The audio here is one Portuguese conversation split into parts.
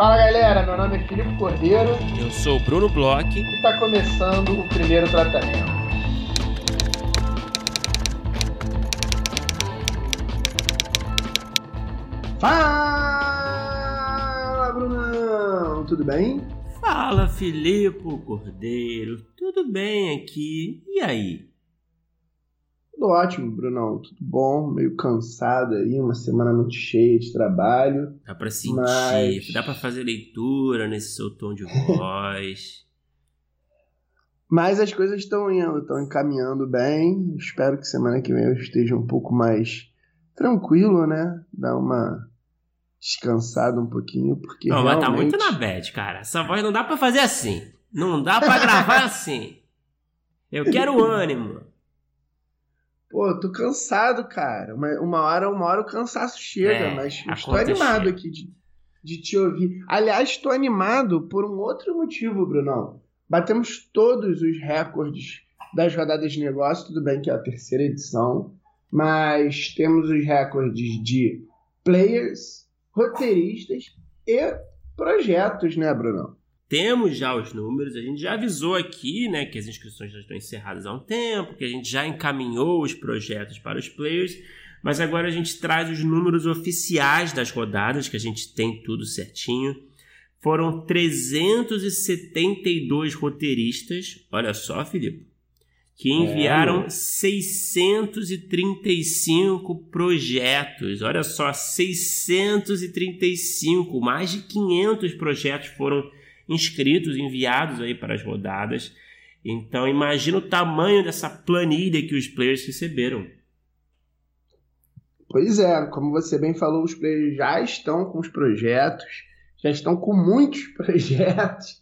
Fala galera, meu nome é Filipe Cordeiro. Eu sou o Bruno Bloch. E está começando o primeiro tratamento. Fala, Brunão! Tudo bem? Fala, Filipe Cordeiro. Tudo bem aqui? E aí? Tudo ótimo, Brunão. Tudo bom, meio cansado aí, uma semana muito cheia de trabalho. Dá pra sentir, mas... dá pra fazer leitura nesse seu tom de voz. mas as coisas estão indo, estão encaminhando bem. Espero que semana que vem eu esteja um pouco mais tranquilo, né? Dar uma descansada um pouquinho, porque. Não, realmente... mas tá muito na bad, cara. Essa voz não dá pra fazer assim. Não dá pra gravar assim. Eu quero ânimo. Pô, tô cansado, cara. Uma, uma hora, uma hora o cansaço chega, é, mas estou animado chega. aqui de, de te ouvir. Aliás, estou animado por um outro motivo, Brunão. Batemos todos os recordes das rodadas de negócio, tudo bem que é a terceira edição, mas temos os recordes de players, roteiristas e projetos, né, Brunão? Temos já os números, a gente já avisou aqui né, que as inscrições já estão encerradas há um tempo, que a gente já encaminhou os projetos para os players, mas agora a gente traz os números oficiais das rodadas, que a gente tem tudo certinho. Foram 372 roteiristas, olha só, Filipe, que enviaram é. 635 projetos. Olha só, 635, mais de 500 projetos foram inscritos, enviados aí para as rodadas. Então imagina o tamanho dessa planilha que os players receberam. Pois é, como você bem falou, os players já estão com os projetos, já estão com muitos projetos.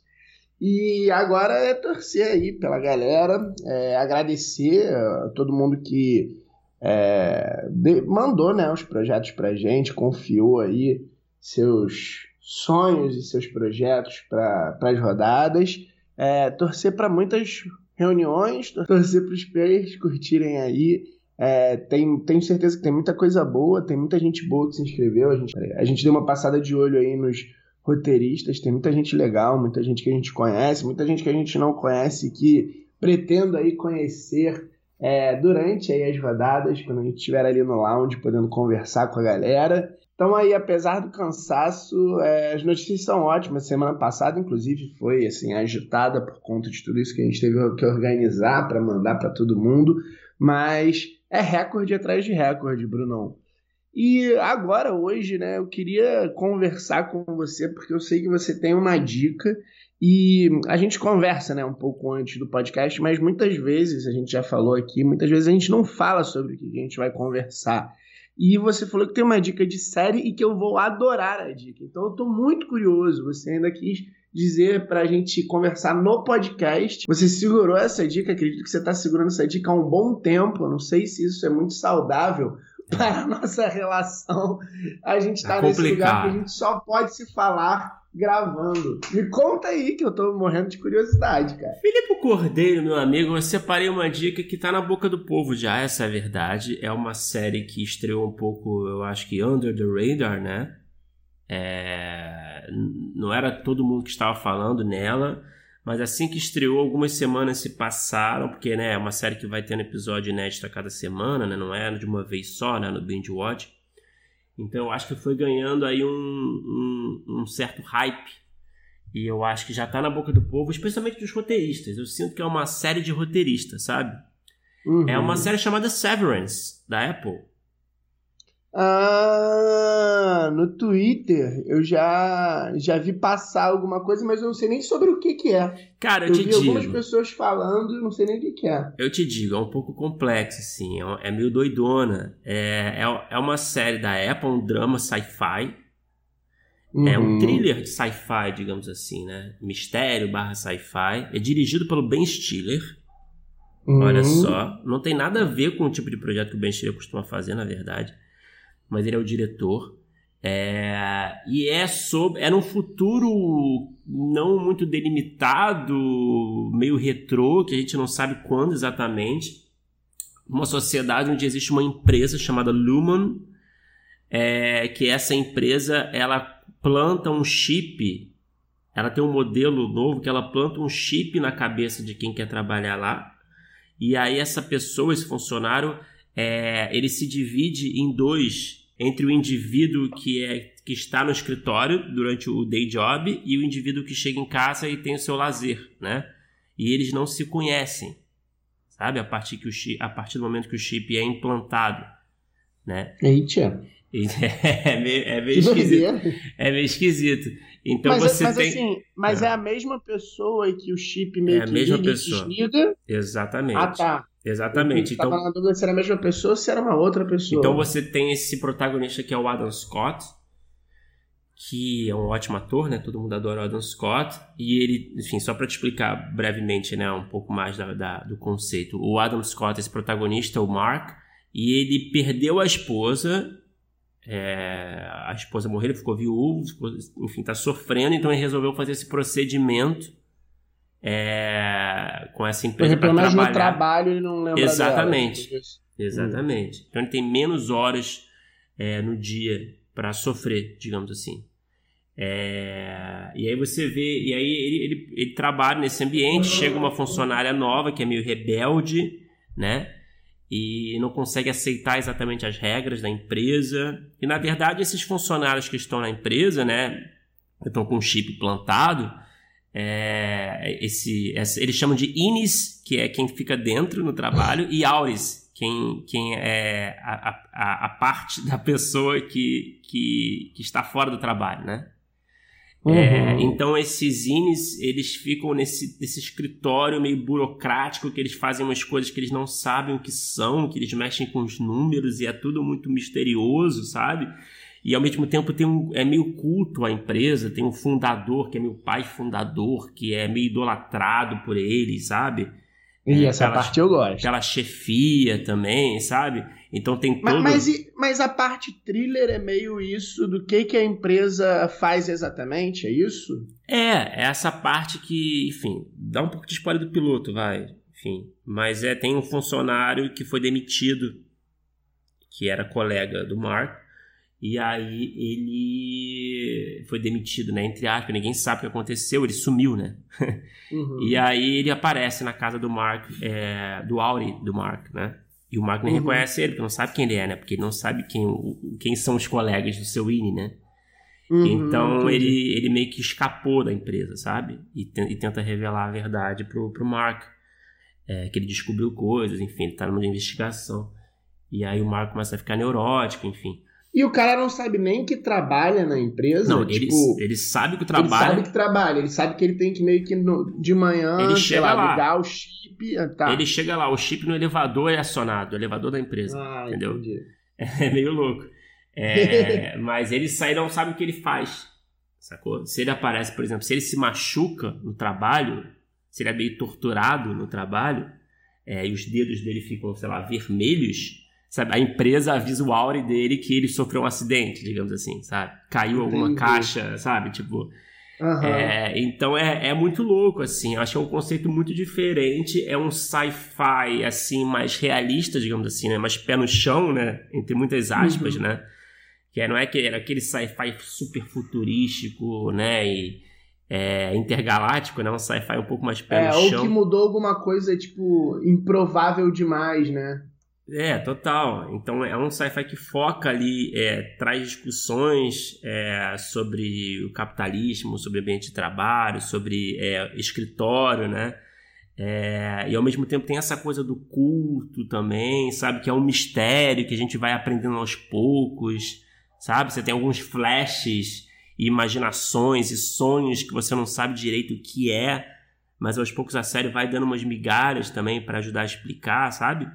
E agora é torcer aí pela galera, é, agradecer a todo mundo que é, mandou né, os projetos pra gente, confiou aí seus sonhos e seus projetos para as rodadas. É, torcer para muitas reuniões, torcer para os players curtirem aí. É, tem, tenho certeza que tem muita coisa boa, tem muita gente boa que se inscreveu. A gente, a gente deu uma passada de olho aí nos roteiristas, tem muita gente legal, muita gente que a gente conhece, muita gente que a gente não conhece que pretendo aí conhecer é, durante aí as rodadas, quando a gente estiver ali no lounge, podendo conversar com a galera. Então aí, apesar do cansaço, é, as notícias são ótimas. Semana passada, inclusive, foi assim agitada por conta de tudo isso que a gente teve que organizar para mandar para todo mundo. Mas é recorde atrás de recorde, Brunão. E agora, hoje, né, eu queria conversar com você, porque eu sei que você tem uma dica e a gente conversa né, um pouco antes do podcast, mas muitas vezes, a gente já falou aqui, muitas vezes a gente não fala sobre o que a gente vai conversar. E você falou que tem uma dica de série e que eu vou adorar a dica. Então eu tô muito curioso. Você ainda quis dizer pra gente conversar no podcast. Você segurou essa dica, acredito que você tá segurando essa dica há um bom tempo. Eu não sei se isso é muito saudável para a nossa relação. A gente tá é nesse lugar que a gente só pode se falar gravando. Me conta aí que eu tô morrendo de curiosidade, cara. Filipe Cordeiro, meu amigo, eu separei uma dica que tá na boca do povo já, essa é a verdade. É uma série que estreou um pouco, eu acho que under the radar, né? É... Não era todo mundo que estava falando nela, mas assim que estreou, algumas semanas se passaram, porque né, é uma série que vai tendo episódio inédito a cada semana, né? Não é de uma vez só, né? No Binge Watch. Então eu acho que foi ganhando aí um, um, um certo hype. E eu acho que já tá na boca do povo, especialmente dos roteiristas. Eu sinto que é uma série de roteiristas, sabe? Uhum. É uma série chamada Severance, da Apple. Ah, no Twitter eu já já vi passar alguma coisa, mas eu não sei nem sobre o que que é. Cara, eu, eu te vi digo. algumas pessoas falando não sei nem o que que é. Eu te digo, é um pouco complexo, assim, é, é meio doidona. É, é, é uma série da Apple, um drama sci-fi. Uhum. É um uhum. thriller de sci-fi, digamos assim, né? Mistério barra sci-fi. É dirigido pelo Ben Stiller. Uhum. Olha só, não tem nada a ver com o tipo de projeto que o Ben Stiller costuma fazer, na verdade mas ele é o diretor. É, e é sobre. É num futuro não muito delimitado, meio retrô, que a gente não sabe quando exatamente. Uma sociedade onde existe uma empresa chamada Lumen, é, que essa empresa ela planta um chip, ela tem um modelo novo que ela planta um chip na cabeça de quem quer trabalhar lá. E aí essa pessoa, esse funcionário, é, ele se divide em dois entre o indivíduo que é que está no escritório durante o day job e o indivíduo que chega em casa e tem o seu lazer, né? E eles não se conhecem, sabe? A partir que o chip, a partir do momento que o chip é implantado, né? Eita. É meio, é meio esquisito. É meio esquisito. Então mas, você mas, tem. Assim, mas é. é. a mesma pessoa que o chip meio é que a mesma pessoa. desliga. Exatamente. Ah, tá. Exatamente. Então, estava na dúvida se era a mesma pessoa ou se era uma outra pessoa. Então você tem esse protagonista que é o Adam Scott, que é um ótimo ator, né? Todo mundo adora o Adam Scott. E ele, enfim, só para te explicar brevemente, né, um pouco mais da, da, do conceito. O Adam Scott, esse protagonista, o Mark, e ele perdeu a esposa. É, a esposa morreu, ele ficou viúvo, ficou, enfim, tá sofrendo, então ele resolveu fazer esse procedimento é, com essa empresa para trabalhar. no trabalho ele não lembra Exatamente. Dela, Exatamente. Hum. Então ele tem menos horas é, no dia para sofrer, digamos assim. É, e aí você vê, e aí ele, ele, ele trabalha nesse ambiente, chega uma funcionária nova que é meio rebelde, né? E não consegue aceitar exatamente as regras da empresa. E na verdade, esses funcionários que estão na empresa, né? Estão com um chip plantado, é, esse, esse, eles chamam de Inis, que é quem fica dentro no trabalho, e Auris, quem, quem é a, a, a parte da pessoa que, que, que está fora do trabalho, né? É, uhum. É, então esses Inis, eles ficam nesse, nesse escritório meio burocrático que eles fazem umas coisas que eles não sabem o que são, que eles mexem com os números e é tudo muito misterioso, sabe? E ao mesmo tempo tem um, é meio culto à empresa, tem um fundador que é meu pai fundador, que é meio idolatrado por ele, sabe? E é, essa pela, parte eu gosto. Pela chefia também, sabe? Então tem todo... Mas, mas, mas, a parte thriller é meio isso do que, que a empresa faz exatamente, é isso? É, é essa parte que, enfim, dá um pouco de spoiler do piloto, vai. Enfim, mas é tem um funcionário que foi demitido, que era colega do Mark, e aí ele foi demitido, né? Entre aspas, ninguém sabe o que aconteceu, ele sumiu, né? Uhum. e aí ele aparece na casa do Mark, é, do Auri do Mark, né? E o Mark nem uhum. reconhece ele, porque não sabe quem ele é, né? Porque ele não sabe quem, quem são os colegas do seu INE, né? Uhum, então ele, ele meio que escapou da empresa, sabe? E, te, e tenta revelar a verdade pro, pro Mark. É, que ele descobriu coisas, enfim, ele tá numa investigação. E aí o Mark começa a ficar neurótico, enfim. E o cara não sabe nem que trabalha na empresa. Não, tipo, ele, ele sabe que trabalha. Ele sabe que trabalha, ele sabe que ele tem que meio que no, de manhã ele chega lá, lá, ligar o chip. Ah, tá. Ele chega lá, o chip no elevador é acionado, o elevador da empresa. Ah, entendeu? Entendi. É meio louco. É, mas ele sai e não sabe o que ele faz. Sacou? Se ele aparece, por exemplo, se ele se machuca no trabalho, se ele é meio torturado no trabalho, é, e os dedos dele ficam, sei lá, vermelhos sabe, a empresa avisa o Auri dele que ele sofreu um acidente, digamos assim, sabe? Caiu Entendi. alguma caixa, sabe? Tipo. Uhum. É, então é, é muito louco, assim. Eu acho que é um conceito muito diferente. É um sci-fi, assim, mais realista, digamos assim, né? Mais pé no chão, né? Entre muitas aspas, uhum. né? Que é, não é que era aquele sci-fi super futurístico, né? E é, intergaláctico, né? Um sci-fi um pouco mais pé é, no chão. Ou que mudou alguma coisa, tipo, improvável demais, né? É, total. Então é um sci-fi que foca ali, é, traz discussões é, sobre o capitalismo, sobre o ambiente de trabalho, sobre é, escritório, né? É, e ao mesmo tempo tem essa coisa do culto também, sabe? Que é um mistério que a gente vai aprendendo aos poucos, sabe? Você tem alguns flashes, imaginações e sonhos que você não sabe direito o que é, mas aos poucos a série vai dando umas migalhas também para ajudar a explicar, sabe?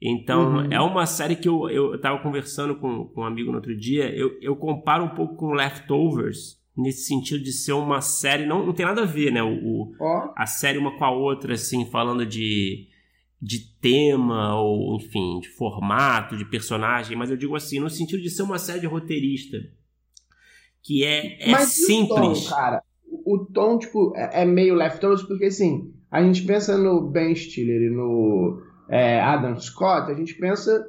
Então, uhum. é uma série que eu, eu tava conversando com, com um amigo no outro dia, eu, eu comparo um pouco com Leftovers, nesse sentido de ser uma série, não, não tem nada a ver, né? O, o oh. A série uma com a outra, assim, falando de, de tema, ou enfim, de formato, de personagem, mas eu digo assim, no sentido de ser uma série de roteirista, que é, é mas simples. O tom, cara? O tom, tipo, é, é meio Leftovers, porque assim, a gente pensa no Ben Stiller e no é, Adam Scott, a gente pensa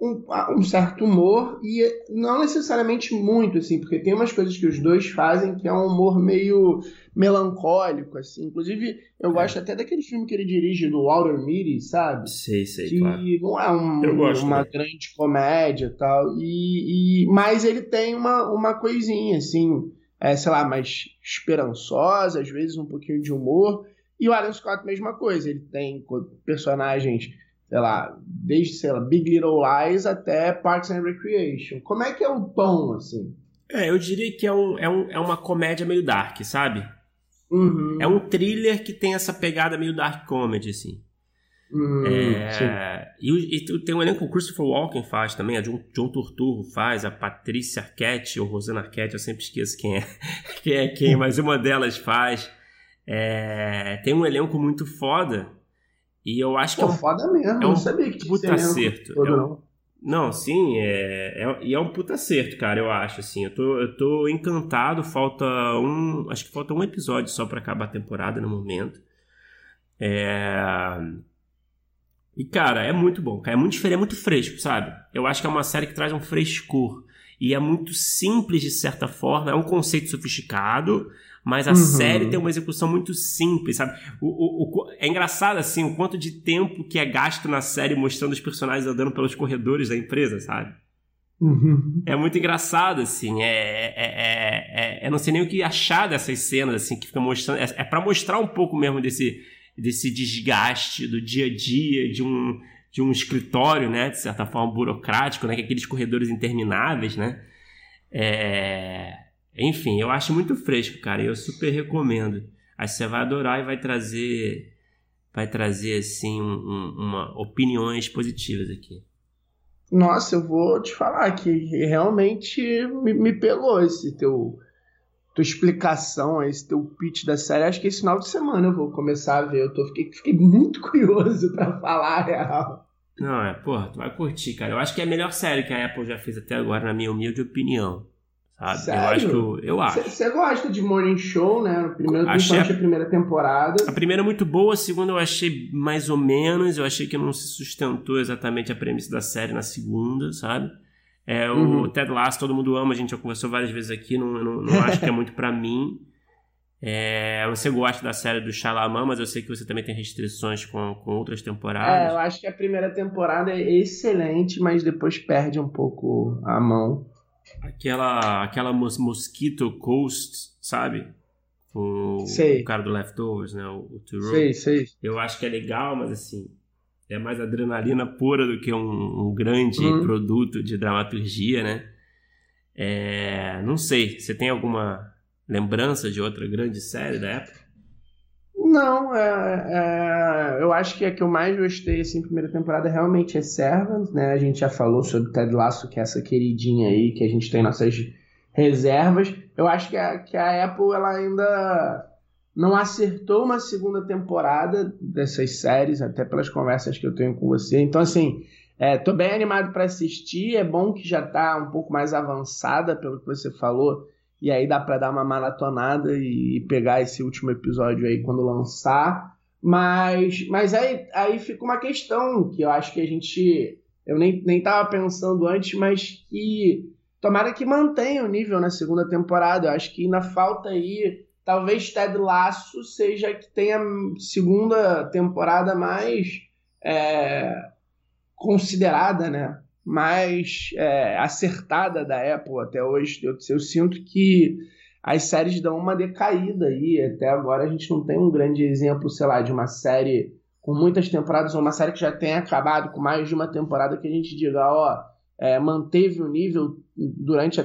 um, um, certo humor e não necessariamente muito, assim, porque tem umas coisas que os dois fazem que é um humor meio melancólico, assim. Inclusive, eu é. gosto até daquele filme que ele dirige do Walter Mitty, sabe? Sei, sei, que claro. não é um, uma grande comédia e tal, e, e, mas ele tem uma, uma coisinha, assim, é, sei lá, mais esperançosa, às vezes um pouquinho de humor. E o Alan Scott, mesma coisa, ele tem personagens sei lá, desde, sei lá, Big Little Lies até Parks and Recreation. Como é que é o tom, assim? É, eu diria que é, um, é, um, é uma comédia meio dark, sabe? Uhum. É um thriller que tem essa pegada meio dark comedy, assim. Uhum, é, e, e, tem um elenco que o Christopher Walken faz também, a John, John Turturro faz, a Patrícia Arquette ou Rosana Arquette, eu sempre esqueço quem é quem, é quem mas uma delas faz. É, tem um elenco muito foda e eu acho que. Pô, é um, foda mesmo, é um não sabia que puta acerto. É um, não. não, sim, é, é, e é um puta acerto, cara, eu acho, assim. Eu tô, eu tô encantado, falta um. Acho que falta um episódio só para acabar a temporada no momento. É. E, cara, é muito bom, cara. É muito diferente, é muito fresco, sabe? Eu acho que é uma série que traz um frescor. E é muito simples, de certa forma. É um conceito sofisticado, mas a uhum. série tem uma execução muito simples, sabe? O, o, o, é engraçado, assim, o quanto de tempo que é gasto na série mostrando os personagens andando pelos corredores da empresa, sabe? Uhum. É muito engraçado, assim. É, é, é, é, Eu não sei nem o que achar dessas cenas, assim, que fica mostrando. É, é para mostrar um pouco mesmo desse, desse desgaste do dia a dia, de um, de um escritório, né? De certa forma, burocrático, né? Que aqueles corredores intermináveis, né? É enfim, eu acho muito fresco, cara. Eu super recomendo. Aí você vai adorar e vai trazer, vai trazer assim, um, um, uma opiniões positivas aqui. Nossa, eu vou te falar que realmente me, me pegou esse teu tua explicação, esse teu pitch da série. Acho que esse final de semana eu vou começar a ver. Eu tô, fiquei, fiquei muito curioso para falar a real. Não, é, porra, tu vai curtir, cara. Eu acho que é a melhor série que a Apple já fez até agora, na minha humilde opinião. Sabe? Sério? Eu acho que eu, acho. Você gosta de Morning Show, né? No primeiro, achei a, a primeira temporada. A primeira é muito boa, a segunda eu achei mais ou menos. Eu achei que não se sustentou exatamente a premissa da série na segunda, sabe? É, o uhum. Ted Lasso todo mundo ama, a gente já conversou várias vezes aqui, não, não, não acho que é muito para mim. É, você gosta da série do Shyamalan, mas eu sei que você também tem restrições com, com outras temporadas. É, eu acho que a primeira temporada é excelente, mas depois perde um pouco a mão. Aquela, aquela mos Mosquito Coast, sabe? Sei. o cara do Leftovers, né? O, o Sei, sei. Eu acho que é legal, mas assim, é mais adrenalina pura do que um, um grande uhum. produto de dramaturgia, né? É, não sei, você tem alguma lembrança de outra grande série da época? Não, é, é, eu acho que a que eu mais gostei assim, primeira temporada realmente é Servant, né? A gente já falou sobre Ted Lasso, que é essa queridinha aí que a gente tem nossas reservas. Eu acho que a, que a Apple ela ainda não acertou uma segunda temporada dessas séries, até pelas conversas que eu tenho com você. Então, assim, é, tô bem animado para assistir. É bom que já tá um pouco mais avançada, pelo que você falou e aí dá para dar uma maratonada e pegar esse último episódio aí quando lançar. Mas, mas aí, aí fica uma questão que eu acho que a gente. Eu nem, nem tava pensando antes, mas que tomara que mantenha o nível na segunda temporada. Eu acho que ainda falta aí. Talvez Ted Laço seja que tenha segunda temporada mais é, considerada, né? mais é, acertada da Apple até hoje. Eu, eu, sinto que as séries dão uma decaída aí. Até agora a gente não tem um grande exemplo, sei lá, de uma série com muitas temporadas ou uma série que já tenha acabado com mais de uma temporada que a gente diga, ó, é, manteve o nível durante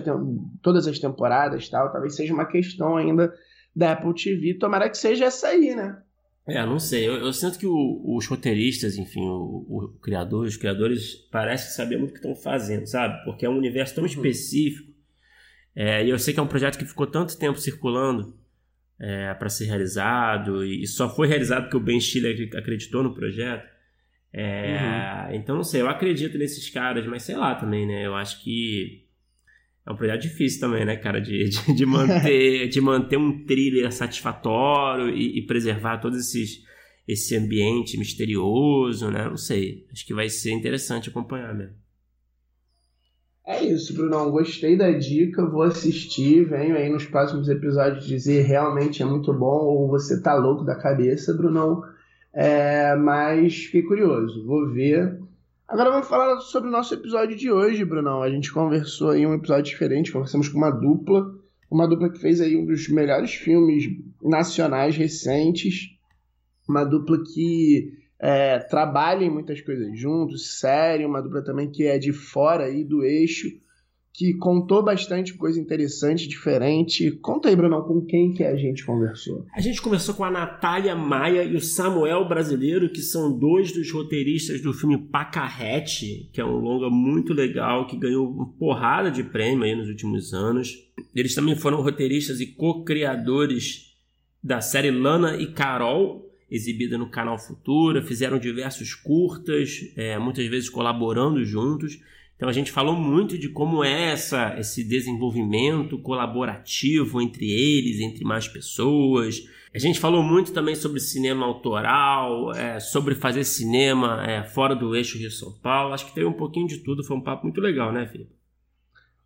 todas as temporadas tal. Talvez seja uma questão ainda da Apple TV. Tomara que seja essa aí, né? É, não sei. Eu, eu sinto que o, os roteiristas, enfim, o, o, criador, os criadores parecem saber muito o que estão fazendo, sabe? Porque é um universo tão uhum. específico. É, e eu sei que é um projeto que ficou tanto tempo circulando é, para ser realizado e só foi realizado porque o Ben Stiller acreditou no projeto. É, uhum. Então, não sei. Eu acredito nesses caras, mas sei lá também, né? Eu acho que é um projeto difícil também, né, cara? De, de, de manter, de manter um thriller satisfatório e, e, preservar todo esses, esse ambiente misterioso, né? Não sei. Acho que vai ser interessante acompanhar mesmo. É isso, Brunão. Gostei da dica, vou assistir, venho aí nos próximos episódios dizer realmente é muito bom ou você tá louco da cabeça, Brunão. É, mas fiquei curioso, vou ver. Agora vamos falar sobre o nosso episódio de hoje, Brunão. A gente conversou aí um episódio diferente, conversamos com uma dupla, uma dupla que fez aí um dos melhores filmes nacionais recentes, uma dupla que é, trabalha em muitas coisas juntos, série, uma dupla também que é de fora aí do eixo, que contou bastante coisa interessante, diferente. Conta aí, Bruno, com quem que a gente conversou? A gente conversou com a Natália Maia e o Samuel Brasileiro, que são dois dos roteiristas do filme Pacarrete, que é um longa muito legal, que ganhou uma porrada de prêmio aí nos últimos anos. Eles também foram roteiristas e co-criadores da série Lana e Carol, exibida no canal Futura, fizeram diversos curtas, é, muitas vezes colaborando juntos. Então a gente falou muito de como é essa, esse desenvolvimento colaborativo entre eles, entre mais pessoas. A gente falou muito também sobre cinema autoral, é, sobre fazer cinema é, fora do eixo Rio-São Paulo. Acho que teve um pouquinho de tudo, foi um papo muito legal, né, Felipe?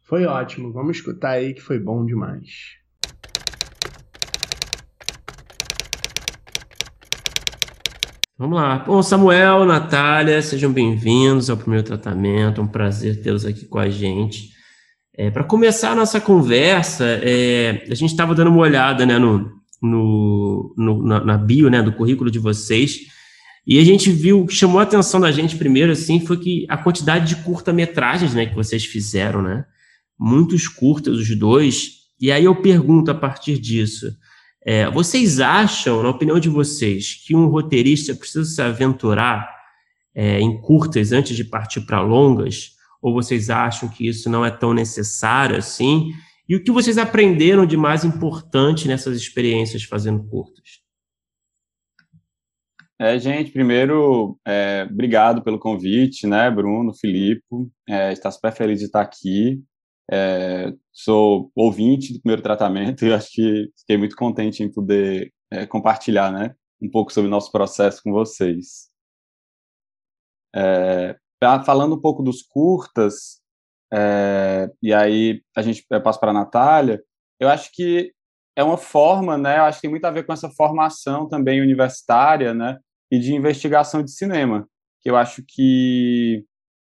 Foi ótimo, vamos escutar aí que foi bom demais. Vamos lá. Bom, Samuel, Natália, sejam bem-vindos ao primeiro tratamento. É um prazer tê-los aqui com a gente. É, Para começar a nossa conversa, é, a gente estava dando uma olhada né, no, no, no na, na, bio né, do currículo de vocês e a gente viu, o que chamou a atenção da gente primeiro assim, foi que a quantidade de curta-metragens né, que vocês fizeram, né? Muitos curtas, os dois. E aí eu pergunto a partir disso, é, vocês acham, na opinião de vocês, que um roteirista precisa se aventurar é, em curtas antes de partir para longas? Ou vocês acham que isso não é tão necessário assim? E o que vocês aprenderam de mais importante nessas experiências fazendo curtas? É, gente, primeiro, é, obrigado pelo convite, né, Bruno, Filipe, é, está super feliz de estar aqui. É, sou ouvinte do primeiro tratamento e acho que fiquei muito contente em poder é, compartilhar né, um pouco sobre o nosso processo com vocês. É, falando um pouco dos curtas, é, e aí a gente passa para a Natália, eu acho que é uma forma, né, eu acho que tem muito a ver com essa formação também universitária né, e de investigação de cinema, que eu acho que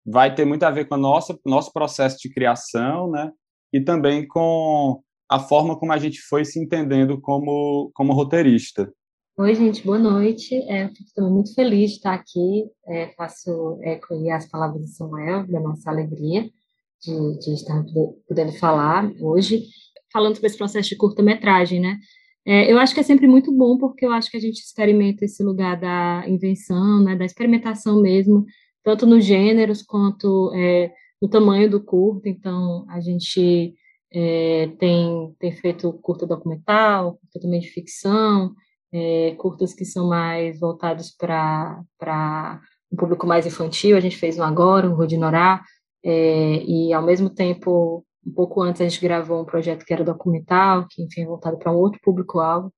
vai ter muito a ver com o nosso, nosso processo de criação, né? E também com a forma como a gente foi se entendendo como, como roteirista. Oi, gente, boa noite. É, estou muito feliz de estar aqui. É, faço eco as palavras de Samuel, da nossa alegria de, de estar podendo falar hoje, falando sobre esse processo de curta-metragem, né? É, eu acho que é sempre muito bom, porque eu acho que a gente experimenta esse lugar da invenção, né, da experimentação mesmo, tanto nos gêneros quanto é, no tamanho do curto. Então, a gente é, tem, tem feito curta documental, curta também de ficção, é, curtas que são mais voltados para um público mais infantil. A gente fez um agora, um Rodinorá, é, e ao mesmo tempo, um pouco antes, a gente gravou um projeto que era documental, que enfim é voltado para um outro público-alvo.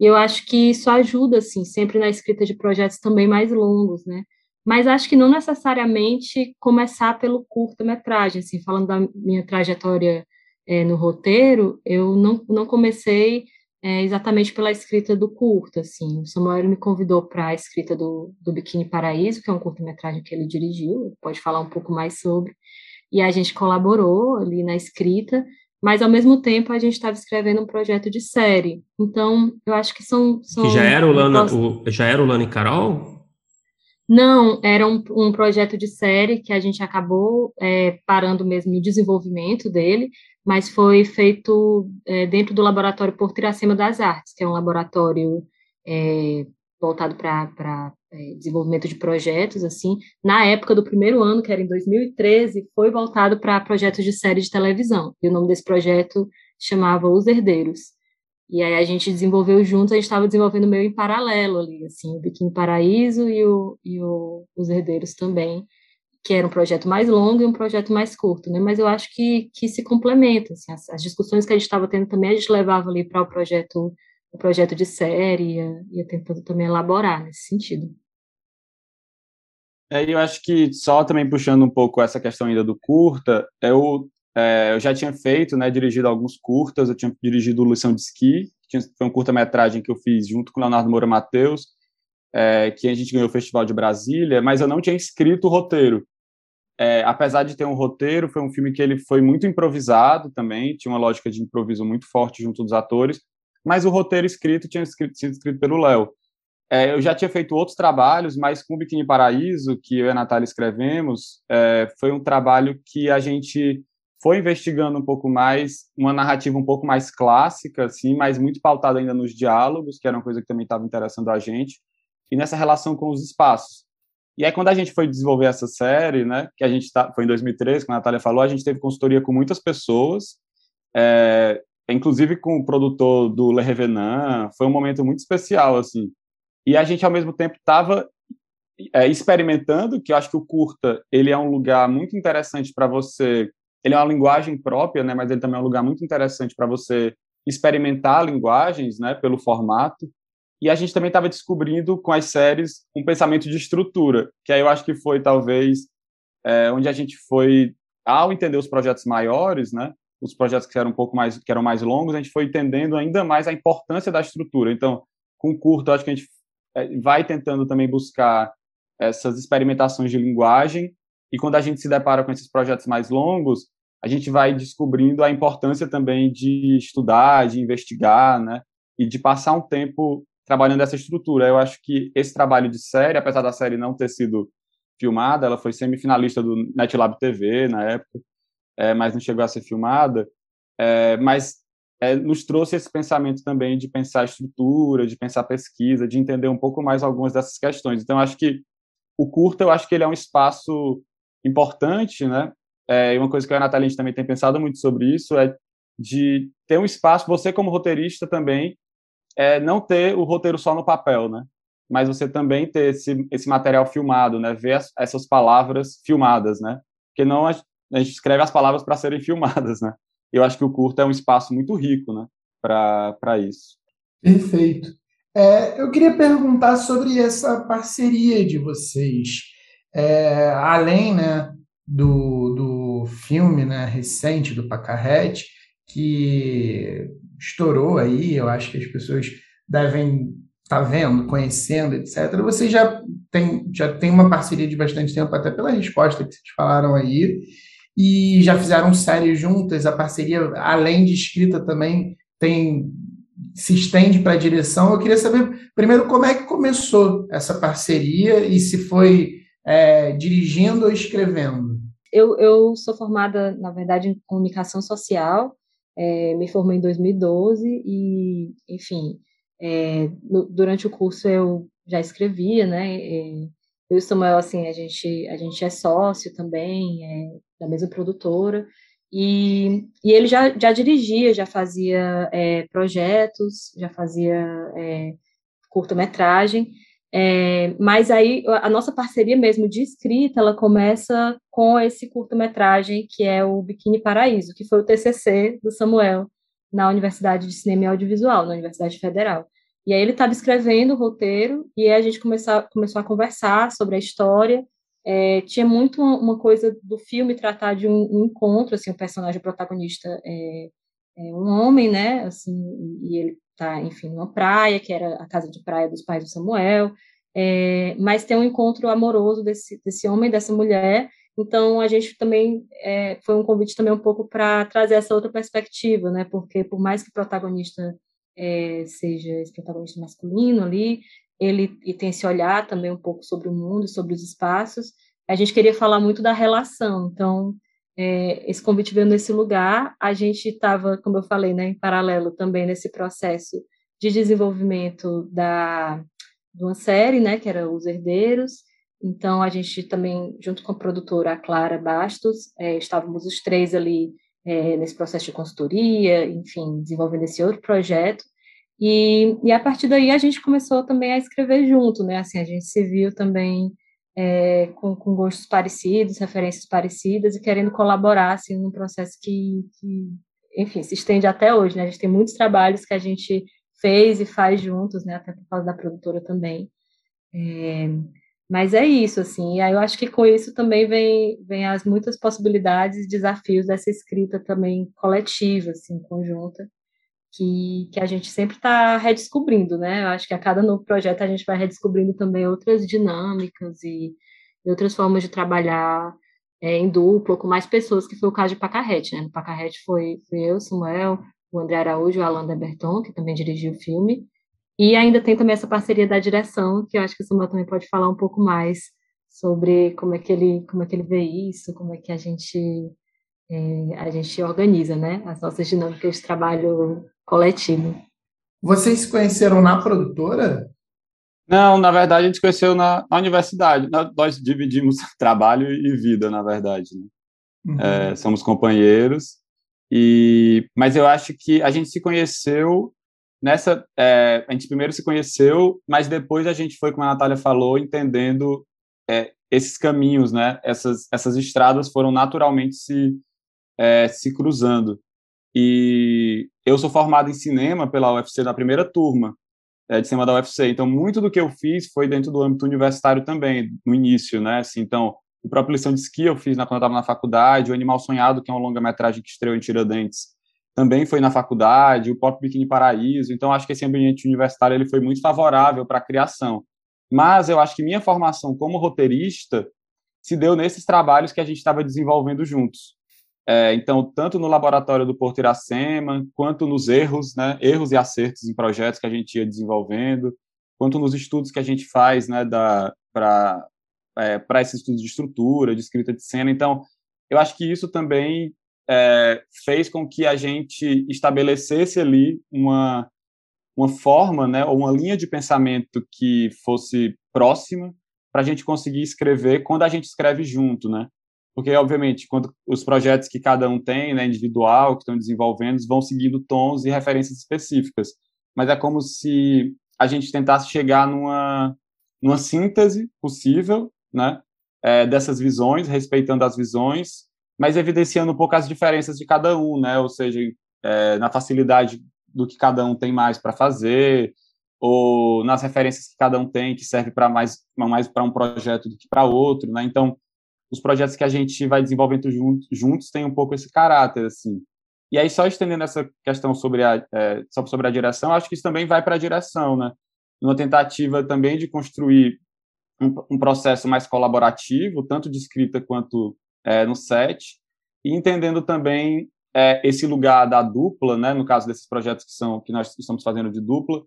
E eu acho que isso ajuda, assim, sempre na escrita de projetos também mais longos, né? Mas acho que não necessariamente começar pelo curta-metragem, assim, falando da minha trajetória é, no roteiro, eu não, não comecei é, exatamente pela escrita do curta, assim, o Samuel me convidou para a escrita do, do Biquíni Paraíso, que é um curta-metragem que ele dirigiu, pode falar um pouco mais sobre, e a gente colaborou ali na escrita, mas ao mesmo tempo a gente estava escrevendo um projeto de série, então eu acho que são... são que já era o Lana, o, já era o Lana e Carol? Não, era um, um, projeto de série que a gente acabou é, parando mesmo no desenvolvimento dele, mas foi feito é, dentro do laboratório Porto Iracema das Artes, que é um laboratório é, voltado para é, desenvolvimento de projetos, assim. Na época do primeiro ano, que era em 2013, foi voltado para projetos de série de televisão, e o nome desse projeto chamava Os Herdeiros. E aí a gente desenvolveu juntos, a gente estava desenvolvendo meio em paralelo ali, assim, o Biquíni Paraíso e, o, e o, os Herdeiros também, que era um projeto mais longo e um projeto mais curto, né? Mas eu acho que, que se complementa, assim, as, as discussões que a gente estava tendo também a gente levava ali para o projeto o projeto de série, ia, ia tentando também elaborar nesse sentido. É, eu acho que só também puxando um pouco essa questão ainda do curta, eu, é, eu já tinha feito, né, dirigido alguns curtas, eu tinha dirigido Lição de Esqui, que foi um curta-metragem que eu fiz junto com Leonardo Moura Matheus, é, que a gente ganhou o Festival de Brasília, mas eu não tinha escrito o roteiro. É, apesar de ter um roteiro, foi um filme que ele foi muito improvisado também, tinha uma lógica de improviso muito forte junto dos atores, mas o roteiro escrito tinha escrito, sido escrito pelo Léo. É, eu já tinha feito outros trabalhos, mas com o Biquíni Paraíso, que eu e a Natália escrevemos, é, foi um trabalho que a gente foi investigando um pouco mais, uma narrativa um pouco mais clássica, assim, mas muito pautada ainda nos diálogos, que era uma coisa que também estava interessando a gente, e nessa relação com os espaços. E aí, quando a gente foi desenvolver essa série, né, que a gente tá, foi em 2013, como a Natália falou, a gente teve consultoria com muitas pessoas, é, inclusive com o produtor do Le Revenant, foi um momento muito especial, assim. E a gente, ao mesmo tempo, estava é, experimentando, que eu acho que o curta, ele é um lugar muito interessante para você, ele é uma linguagem própria, né, mas ele também é um lugar muito interessante para você experimentar linguagens, né, pelo formato. E a gente também estava descobrindo com as séries um pensamento de estrutura, que aí eu acho que foi talvez é, onde a gente foi ao entender os projetos maiores, né? Os projetos que eram um pouco mais que eram mais longos, a gente foi entendendo ainda mais a importância da estrutura. Então, com curto, acho que a gente é, vai tentando também buscar essas experimentações de linguagem e quando a gente se depara com esses projetos mais longos, a gente vai descobrindo a importância também de estudar, de investigar, né? E de passar um tempo trabalhando essa estrutura. Eu acho que esse trabalho de série, apesar da série não ter sido filmada, ela foi semifinalista do NetLab TV na época, é, mas não chegou a ser filmada. É, mas é, nos trouxe esse pensamento também de pensar estrutura, de pensar pesquisa, de entender um pouco mais algumas dessas questões. Então, acho que o curta, eu acho que ele é um espaço importante, né? É, e uma coisa que a Natália também tem pensado muito sobre isso é de ter um espaço, você como roteirista também, é não ter o roteiro só no papel, né? Mas você também ter esse, esse material filmado, né? Ver as, essas palavras filmadas, né? Porque não a, a gente escreve as palavras para serem filmadas, né? Eu acho que o curto é um espaço muito rico, né? Para isso. Perfeito. É, eu queria perguntar sobre essa parceria de vocês. É, além né, do, do filme né, recente do Pacarrete, que estourou aí, eu acho que as pessoas devem estar tá vendo, conhecendo, etc. Você já tem, já tem uma parceria de bastante tempo, até pela resposta que vocês falaram aí, e já fizeram séries juntas, a parceria, além de escrita, também tem se estende para a direção. Eu queria saber, primeiro, como é que começou essa parceria e se foi é, dirigindo ou escrevendo? Eu, eu sou formada, na verdade, em comunicação social, é, me formei em 2012 e, enfim, é, no, durante o curso eu já escrevia, né? É, eu e o Samuel, assim, a gente, a gente é sócio também, é, da mesma produtora, e, e ele já, já dirigia, já fazia é, projetos, já fazia é, curta-metragem, é, mas aí a nossa parceria mesmo de escrita, ela começa com esse curta-metragem que é o Biquíni Paraíso, que foi o TCC do Samuel na Universidade de Cinema e Audiovisual, na Universidade Federal. E aí ele estava escrevendo o roteiro e a gente começou, começou a conversar sobre a história. É, tinha muito uma, coisa do filme tratar de um, um encontro, assim, o personagem protagonista é um homem, né, assim, e ele tá, enfim, numa praia, que era a casa de praia dos pais do Samuel, é, mas tem um encontro amoroso desse, desse homem dessa mulher, então a gente também, é, foi um convite também um pouco para trazer essa outra perspectiva, né, porque por mais que o protagonista é, seja esse protagonista masculino ali, ele e tem esse olhar também um pouco sobre o mundo, sobre os espaços, a gente queria falar muito da relação, então é, esse convite veio nesse lugar. A gente estava, como eu falei, né, em paralelo também nesse processo de desenvolvimento da, de uma série, né, que era Os Herdeiros. Então, a gente também, junto com a produtora Clara Bastos, é, estávamos os três ali é, nesse processo de consultoria, enfim, desenvolvendo esse outro projeto. E, e a partir daí a gente começou também a escrever junto, né? Assim, a gente se viu também é, com, com, gostos parecidos, referências parecidas e querendo colaborar assim num processo que, que, enfim, se estende até hoje, né? A gente tem muitos trabalhos que a gente fez e faz juntos, né? Até por causa da produtora também. É, Mas é isso, assim, e aí eu acho que com isso também vem, vem as muitas possibilidades e desafios dessa escrita também coletiva, assim, conjunta, que, que a gente sempre está redescobrindo, né? Eu acho que a cada novo projeto a gente vai redescobrindo também outras dinâmicas e, e outras formas de trabalhar é, em duplo, com mais pessoas, que foi o caso de Pacarrete, né? No Pacarrete foi, foi eu, Samuel, o André Araújo o Alain Berton, que também dirigiu o filme. E ainda tem também essa parceria da direção, que eu acho que o Samuel também pode falar um pouco mais sobre como é que ele, como é que ele vê isso, como é que a gente é, a gente organiza, né, as nossas dinâmicas de trabalho coletivo. Vocês se conheceram na produtora? Não, na verdade a gente se conheceu na, na universidade. Nós dividimos trabalho e vida, na verdade. Né? Uhum. É, somos companheiros. E, mas eu acho que a gente se conheceu nessa. É, a gente primeiro se conheceu, mas depois a gente foi, como a Natália falou, entendendo é, esses caminhos, né? Essas, essas estradas foram naturalmente se, é, se cruzando. E eu sou formado em cinema pela UFC na primeira turma é, de cinema da UFC. Então, muito do que eu fiz foi dentro do âmbito universitário também, no início, né? Assim, então, o próprio lição de esqui eu fiz na, quando eu estava na faculdade, o Animal Sonhado, que é uma longa-metragem que estreou em Tiradentes, também foi na faculdade, o próprio Biquíni Paraíso. Então, acho que esse ambiente universitário ele foi muito favorável para a criação. Mas eu acho que minha formação como roteirista se deu nesses trabalhos que a gente estava desenvolvendo juntos. É, então, tanto no laboratório do Porto Iracema, quanto nos erros, né, erros e acertos em projetos que a gente ia desenvolvendo, quanto nos estudos que a gente faz né, para é, esses estudos de estrutura, de escrita de cena. Então, eu acho que isso também é, fez com que a gente estabelecesse ali uma, uma forma, né, ou uma linha de pensamento que fosse próxima para a gente conseguir escrever quando a gente escreve junto, né? Porque, obviamente, quando os projetos que cada um tem, né, individual, que estão desenvolvendo, vão seguindo tons e referências específicas. Mas é como se a gente tentasse chegar numa, numa síntese possível, né, é, dessas visões, respeitando as visões, mas evidenciando um pouco as diferenças de cada um, né, ou seja, é, na facilidade do que cada um tem mais para fazer, ou nas referências que cada um tem, que serve para mais, mais para um projeto do que para outro, né? Então, os projetos que a gente vai desenvolvendo juntos, juntos têm um pouco esse caráter, assim. E aí, só estendendo essa questão sobre a, é, sobre a direção, acho que isso também vai para a direção, né? Numa tentativa também de construir um, um, processo mais colaborativo, tanto de escrita quanto é, no set, e entendendo também é, esse lugar da dupla, né? No caso desses projetos que são que nós estamos fazendo de dupla,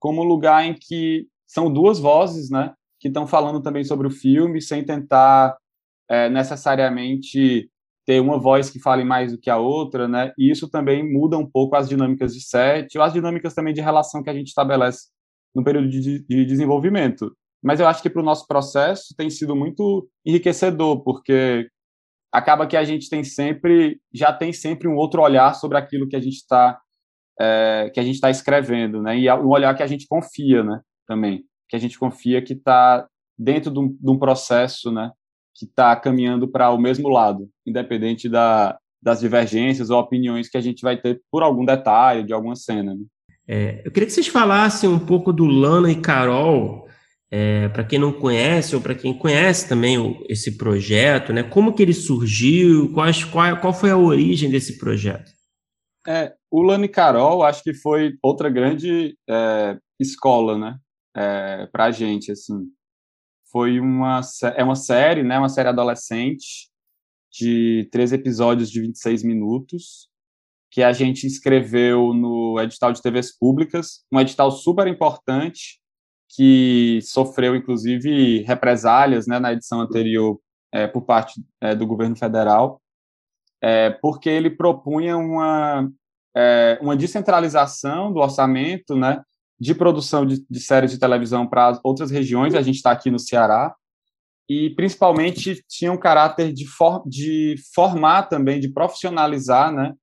como lugar em que são duas vozes, né? Que estão falando também sobre o filme, sem tentar é, necessariamente ter uma voz que fale mais do que a outra, né? E isso também muda um pouco as dinâmicas de set, ou as dinâmicas também de relação que a gente estabelece no período de, de desenvolvimento. Mas eu acho que para o nosso processo tem sido muito enriquecedor, porque acaba que a gente tem sempre, já tem sempre um outro olhar sobre aquilo que a gente está é, que a gente está escrevendo, né? E é um olhar que a gente confia, né? Também que a gente confia que está dentro de um, de um processo, né? Que está caminhando para o mesmo lado, independente da, das divergências ou opiniões que a gente vai ter por algum detalhe de alguma cena. Né? É, eu queria que vocês falassem um pouco do Lana e Carol, é, para quem não conhece ou para quem conhece também o, esse projeto, né? Como que ele surgiu? Qual, qual, qual foi a origem desse projeto? É, o Lana e Carol, acho que foi outra grande é, escola, né? É, para a gente, assim foi uma é uma série, né, uma série adolescente de três episódios de 26 minutos que a gente escreveu no edital de TVs públicas, um edital super importante que sofreu inclusive represálias, né, na edição anterior é, por parte é, do governo federal, é, porque ele propunha uma é, uma descentralização do orçamento, né, de produção de, de séries de televisão para outras regiões, a gente está aqui no Ceará, e principalmente tinha um caráter de, for, de formar também, de profissionalizar né,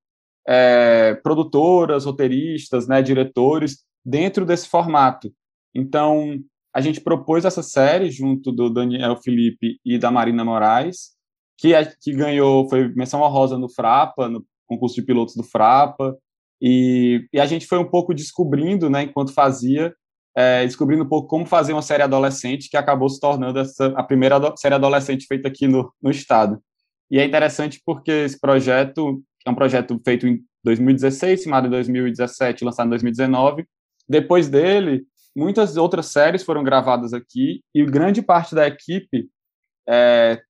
é, produtoras, roteiristas, né, diretores, dentro desse formato. Então, a gente propôs essa série junto do Daniel Felipe e da Marina Moraes, que, é, que ganhou, foi menção honrosa no Frapa, no concurso de pilotos do Frapa, e, e, a gente foi um pouco descobrindo, né, enquanto fazia, é, descobrindo um pouco como fazer uma série adolescente, que acabou se tornando essa, a primeira série adolescente feita aqui no, no estado. E é interessante porque esse projeto é um projeto feito em 2016, filmado em 2017, lançado em 2019. Depois dele, muitas outras séries foram gravadas aqui e grande parte da equipe é,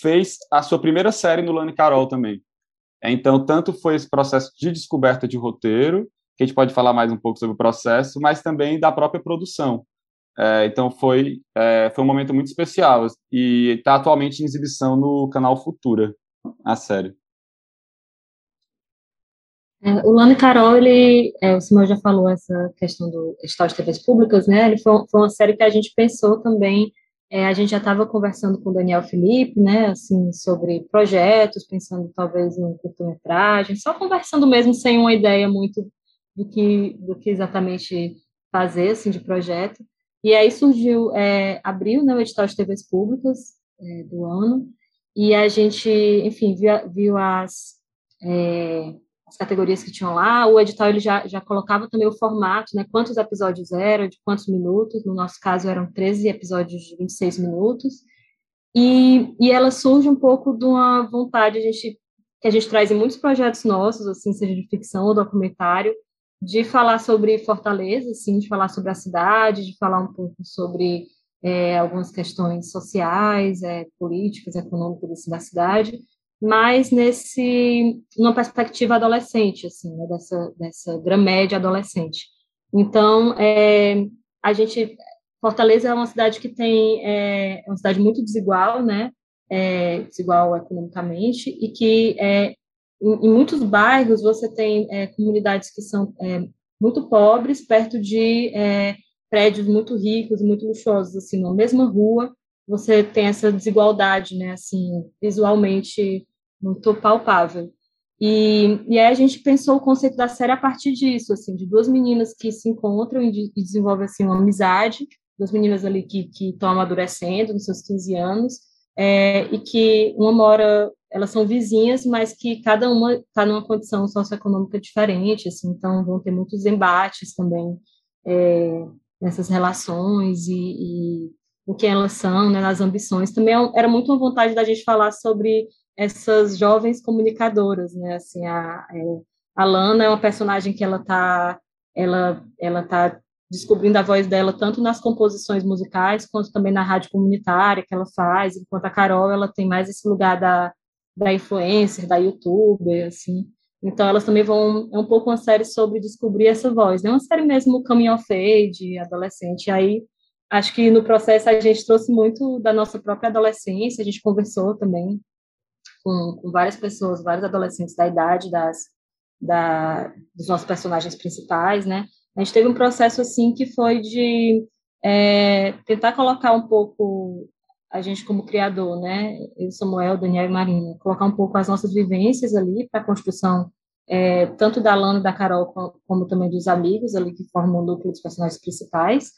fez a sua primeira série no Lani Carol também. É, então, tanto foi esse processo de descoberta de roteiro, que a gente pode falar mais um pouco sobre o processo, mas também da própria produção. É, então, foi, é, foi um momento muito especial e está atualmente em exibição no canal Futura, a série. É, o Lani Carol, ele, é, o Simão já falou essa questão do edital de TVs públicas, né? Ele foi, foi uma série que a gente pensou também é, a gente já estava conversando com o Daniel Felipe, né, assim, sobre projetos, pensando talvez em curta-metragem, só conversando mesmo sem uma ideia muito do que, do que exatamente fazer, assim, de projeto. E aí surgiu, é, abriu, né, o edital de TVs públicas é, do ano, e a gente, enfim, viu, viu as, é, as categorias que tinham lá, o edital ele já, já colocava também o formato, né, quantos episódios eram, de quantos minutos, no nosso caso eram 13 episódios de 26 minutos, e, e ela surge um pouco de uma vontade a gente, que a gente traz em muitos projetos nossos, assim, seja de ficção ou documentário, de falar sobre Fortaleza, assim, de falar sobre a cidade, de falar um pouco sobre é, algumas questões sociais, é, políticas, econômicas da cidade, mas nesse numa perspectiva adolescente, assim, né, dessa dessa gramédia adolescente. Então, é, a gente Fortaleza é uma cidade que tem é, é uma cidade muito desigual, né? É, desigual economicamente e que é, em, em, muitos bairros você tem é, comunidades que são é, muito pobres perto de é, prédios muito ricos, muito luxuosos, assim, na mesma rua você tem essa desigualdade, né, assim, visualmente muito palpável. E, e aí a gente pensou o conceito da série a partir disso, assim, de duas meninas que se encontram e, de, e desenvolvem, assim, uma amizade, duas meninas ali que, estão amadurecendo nos seus 15 anos, é, e que uma mora, elas são vizinhas, mas que cada uma está numa condição socioeconômica diferente, assim, então vão ter muitos embates também é, nessas relações e, e o que elas são, né, nas ambições. Também é era muito uma vontade da gente falar sobre essas jovens comunicadoras, né, assim, a, é, a Lana é uma personagem que ela tá, ela, ela tá descobrindo a voz dela tanto nas composições musicais quanto também na rádio comunitária que ela faz, enquanto a Carol ela tem mais esse lugar da, da influencer, da youtuber, assim. Então elas também vão é um pouco uma série sobre descobrir essa voz, é uma série mesmo coming of age, adolescente. Aí acho que no processo a gente trouxe muito da nossa própria adolescência, a gente conversou também com, com várias pessoas, vários adolescentes da idade das da, dos nossos personagens principais, né? A gente teve um processo assim que foi de é, tentar colocar um pouco a gente como criador, né? Eu, Samuel, Daniel e Marina, colocar um pouco as nossas vivências ali para a construção é, tanto da Lana da Carol como, como, também dos amigos ali que formam o núcleo dos personagens principais.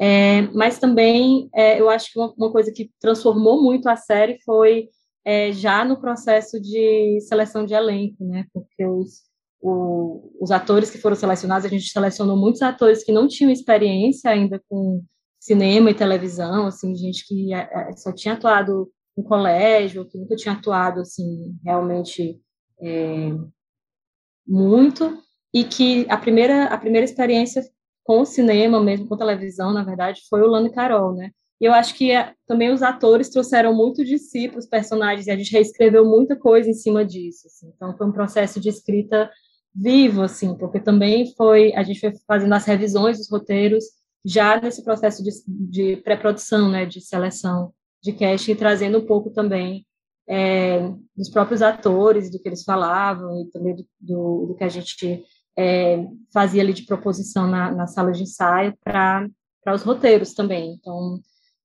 É, mas também é, eu acho que uma, uma, coisa que transformou muito a série foi é, já no processo de seleção de elenco, né? Porque os, o, os atores que foram selecionados, a gente selecionou muitos atores que não tinham experiência ainda com cinema e televisão, assim, gente que é, é, só tinha atuado em colégio, que nunca tinha atuado, assim, realmente é, muito, e que a primeira, a primeira experiência com cinema, mesmo com televisão, na verdade, foi o Lano Carol, né? E eu acho que é, também os atores trouxeram muito de si para os personagens, e a gente reescreveu muita coisa em cima disso. Assim. Então, foi um processo de escrita vivo, assim, porque também foi, a gente foi fazendo as revisões dos roteiros já nesse processo de, de pré-produção, né, de seleção de casting, trazendo um pouco também é, dos próprios atores, do que eles falavam, e também do, do, do que a gente é, fazia ali de proposição na, na sala de ensaio para os roteiros também. Então,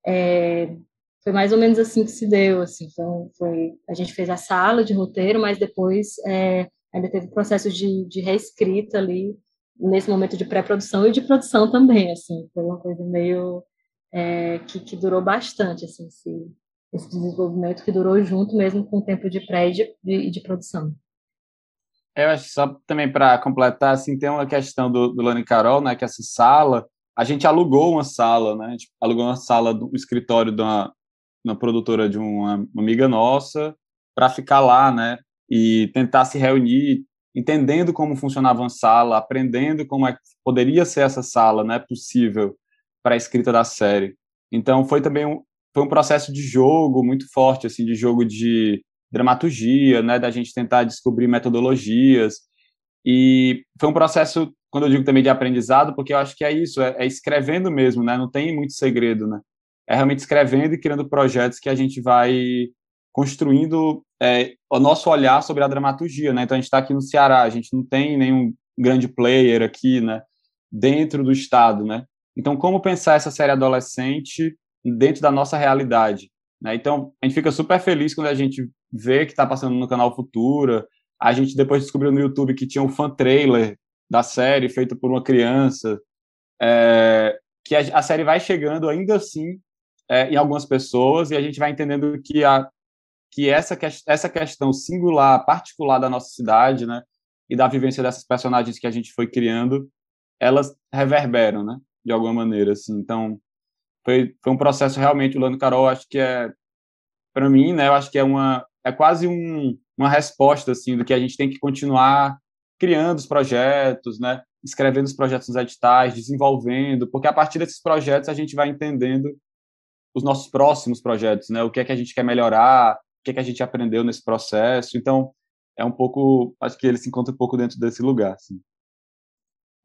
é, foi mais ou menos assim que se deu, assim, então foi, a gente fez a sala de roteiro, mas depois é, ainda teve processo de, de reescrita ali, nesse momento de pré-produção e de produção também, assim, foi uma coisa meio é, que, que durou bastante, assim, esse, esse desenvolvimento que durou junto mesmo com o tempo de pré e de, de, de produção. Eu acho só também para completar, assim, tem uma questão do, do Lani Carol, né, que essa sala a gente alugou uma sala, né? Alugou uma sala do escritório de uma, uma produtora de uma, amiga nossa para ficar lá, né? E tentar se reunir, entendendo como funcionava uma sala, aprendendo como é poderia ser essa sala, né? Possível para a escrita da série. Então foi também um, foi um processo de jogo muito forte, assim, de jogo de dramaturgia, né? Da gente tentar descobrir metodologias e foi um processo, quando eu digo também de aprendizado, porque eu acho que é isso, é, é escrevendo mesmo, né? Não tem muito segredo, né? É realmente escrevendo e criando projetos que a gente vai construindo é, o nosso olhar sobre a dramaturgia, né? Então a gente está aqui no Ceará, a gente não tem nenhum grande player aqui, né? Dentro do estado, né? Então como pensar essa série adolescente dentro da nossa realidade? Né? Então a gente fica super feliz quando a gente vê que está passando no canal Futura, a gente depois descobriu no YouTube que tinha um fan trailer da série feito por uma criança, é, que a, a, série vai chegando ainda assim é, em algumas pessoas e a gente vai entendendo que a que essa, essa questão singular, particular da nossa cidade, né, e da vivência dessas personagens que a gente foi criando, elas reverberam, né, de alguma maneira, assim. Então, foi, foi um processo realmente, o Lando Carol, acho que é, para mim, né, eu acho que é uma, é quase um, uma resposta assim do que a gente tem que continuar criando os projetos, né? escrevendo os projetos nos editais, desenvolvendo, porque a partir desses projetos a gente vai entendendo os nossos próximos projetos, né? O que é que a gente quer melhorar, o que é que a gente aprendeu nesse processo. Então, é um pouco, acho que ele se encontra um pouco dentro desse lugar, assim.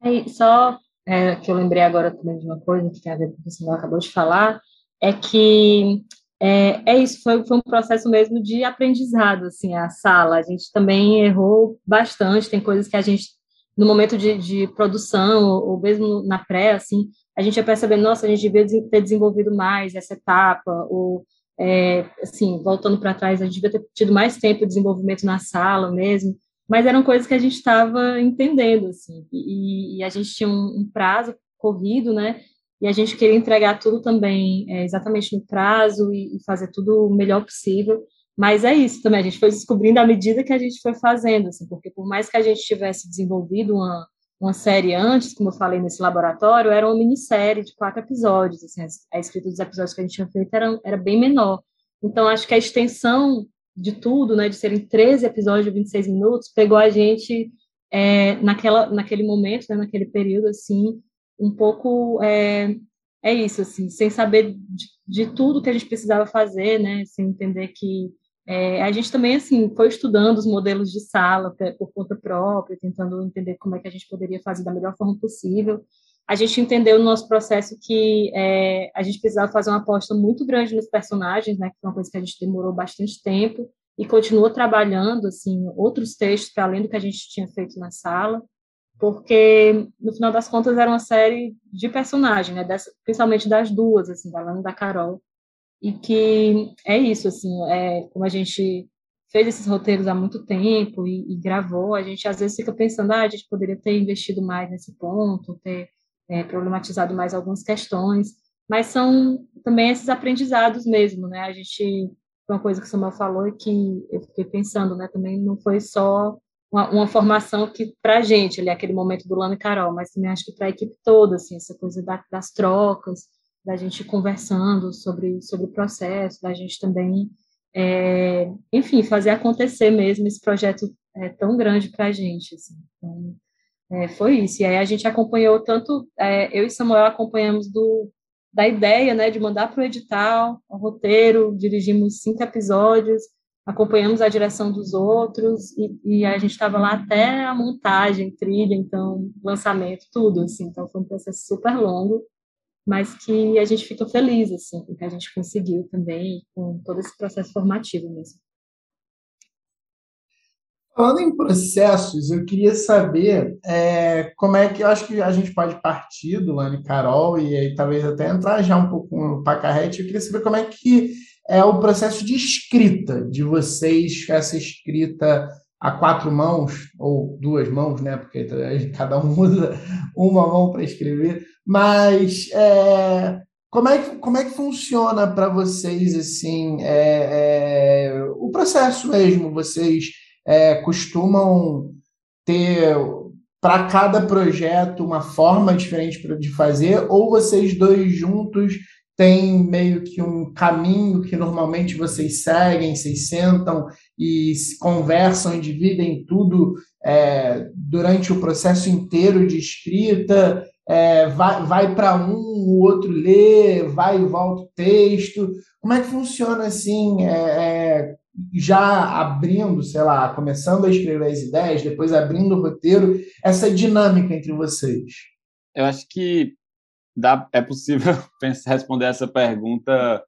É, só é, que eu lembrei agora também de uma coisa que a você acabou de falar, é que é, é isso, foi, foi um processo mesmo de aprendizado, assim, a sala. A gente também errou bastante, tem coisas que a gente, no momento de, de produção, ou, mesmo na pré, assim, a gente ia percebendo, nossa, a gente devia ter desenvolvido mais essa etapa, ou, é, assim, voltando para trás, a gente devia ter tido mais tempo de desenvolvimento na sala mesmo, mas eram coisas que a gente estava entendendo, assim, e, e, a gente tinha um, um prazo corrido, né, e a gente queria entregar tudo também é, exatamente no prazo e, e, fazer tudo o melhor possível. Mas é isso também, a gente foi descobrindo à medida que a gente foi fazendo, assim, porque por mais que a gente tivesse desenvolvido uma, uma série antes, como eu falei nesse laboratório, era uma minissérie de quatro episódios, assim, a escrita dos episódios que a gente tinha feito era, era bem menor. Então, acho que a extensão de tudo, né, de serem 13 episódios de 26 minutos, pegou a gente é, naquela, naquele momento, né, naquele período, assim, um pouco é, é isso, assim, sem saber de, de, tudo que a gente precisava fazer, né, sem entender que é, a gente também, assim, foi estudando os modelos de sala por conta própria, tentando entender como é que a gente poderia fazer da melhor forma possível. A gente entendeu no nosso processo que é, a gente precisava fazer uma aposta muito grande nos personagens, né, que foi uma coisa que a gente demorou bastante tempo, e continuou trabalhando, assim, outros textos para além do que a gente tinha feito na sala porque no final das contas era uma série de personagens, né, dessa, principalmente das duas, assim, da Lana e da Carol, e que é isso, assim, é como a gente fez esses roteiros há muito tempo e, e gravou, a gente às vezes fica pensando, ah, a gente poderia ter investido mais nesse ponto, ter é, problematizado mais algumas questões, mas são também esses aprendizados mesmo, né, a gente, uma coisa que o Samuel falou e que eu fiquei pensando, né, também não foi só uma, uma formação que, para a gente, ali, aquele momento do Lano e Carol, mas também acho que para a equipe toda, assim, essa coisa da, das trocas, da gente conversando sobre, sobre o processo, da gente também, é, enfim, fazer acontecer mesmo esse projeto é, tão grande para a gente. Assim. Então, é, foi isso. E aí a gente acompanhou tanto, é, eu e Samuel acompanhamos do, da ideia né, de mandar para o edital, o roteiro, dirigimos cinco episódios, acompanhamos a direção dos outros e, e a gente estava lá até a montagem, trilha, então lançamento, tudo assim. Então foi um processo super longo, mas que a gente fica feliz assim, porque a gente conseguiu também com todo esse processo formativo mesmo. Falando em processos, eu queria saber é, como é que eu acho que a gente pode partir do Lani Carol e aí talvez até entrar já um pouco no Pacarrete. Eu queria saber como é que é o processo de escrita de vocês, essa escrita a quatro mãos, ou duas mãos, né? Porque cada um usa uma mão para escrever, mas é, como, é que, como é que funciona para vocês assim é, é, o processo mesmo? Vocês é, costumam ter para cada projeto uma forma diferente de fazer, ou vocês dois juntos têm meio que um caminho que normalmente vocês seguem, vocês sentam e conversam e dividem tudo é, durante o processo inteiro de escrita, é, vai, vai para um, o outro lê, vai e volta o texto. Como é que funciona assim? É, é, já abrindo, sei lá, começando a escrever as ideias, depois abrindo o roteiro, essa dinâmica entre vocês? Eu acho que dá, é possível pensar, responder essa pergunta.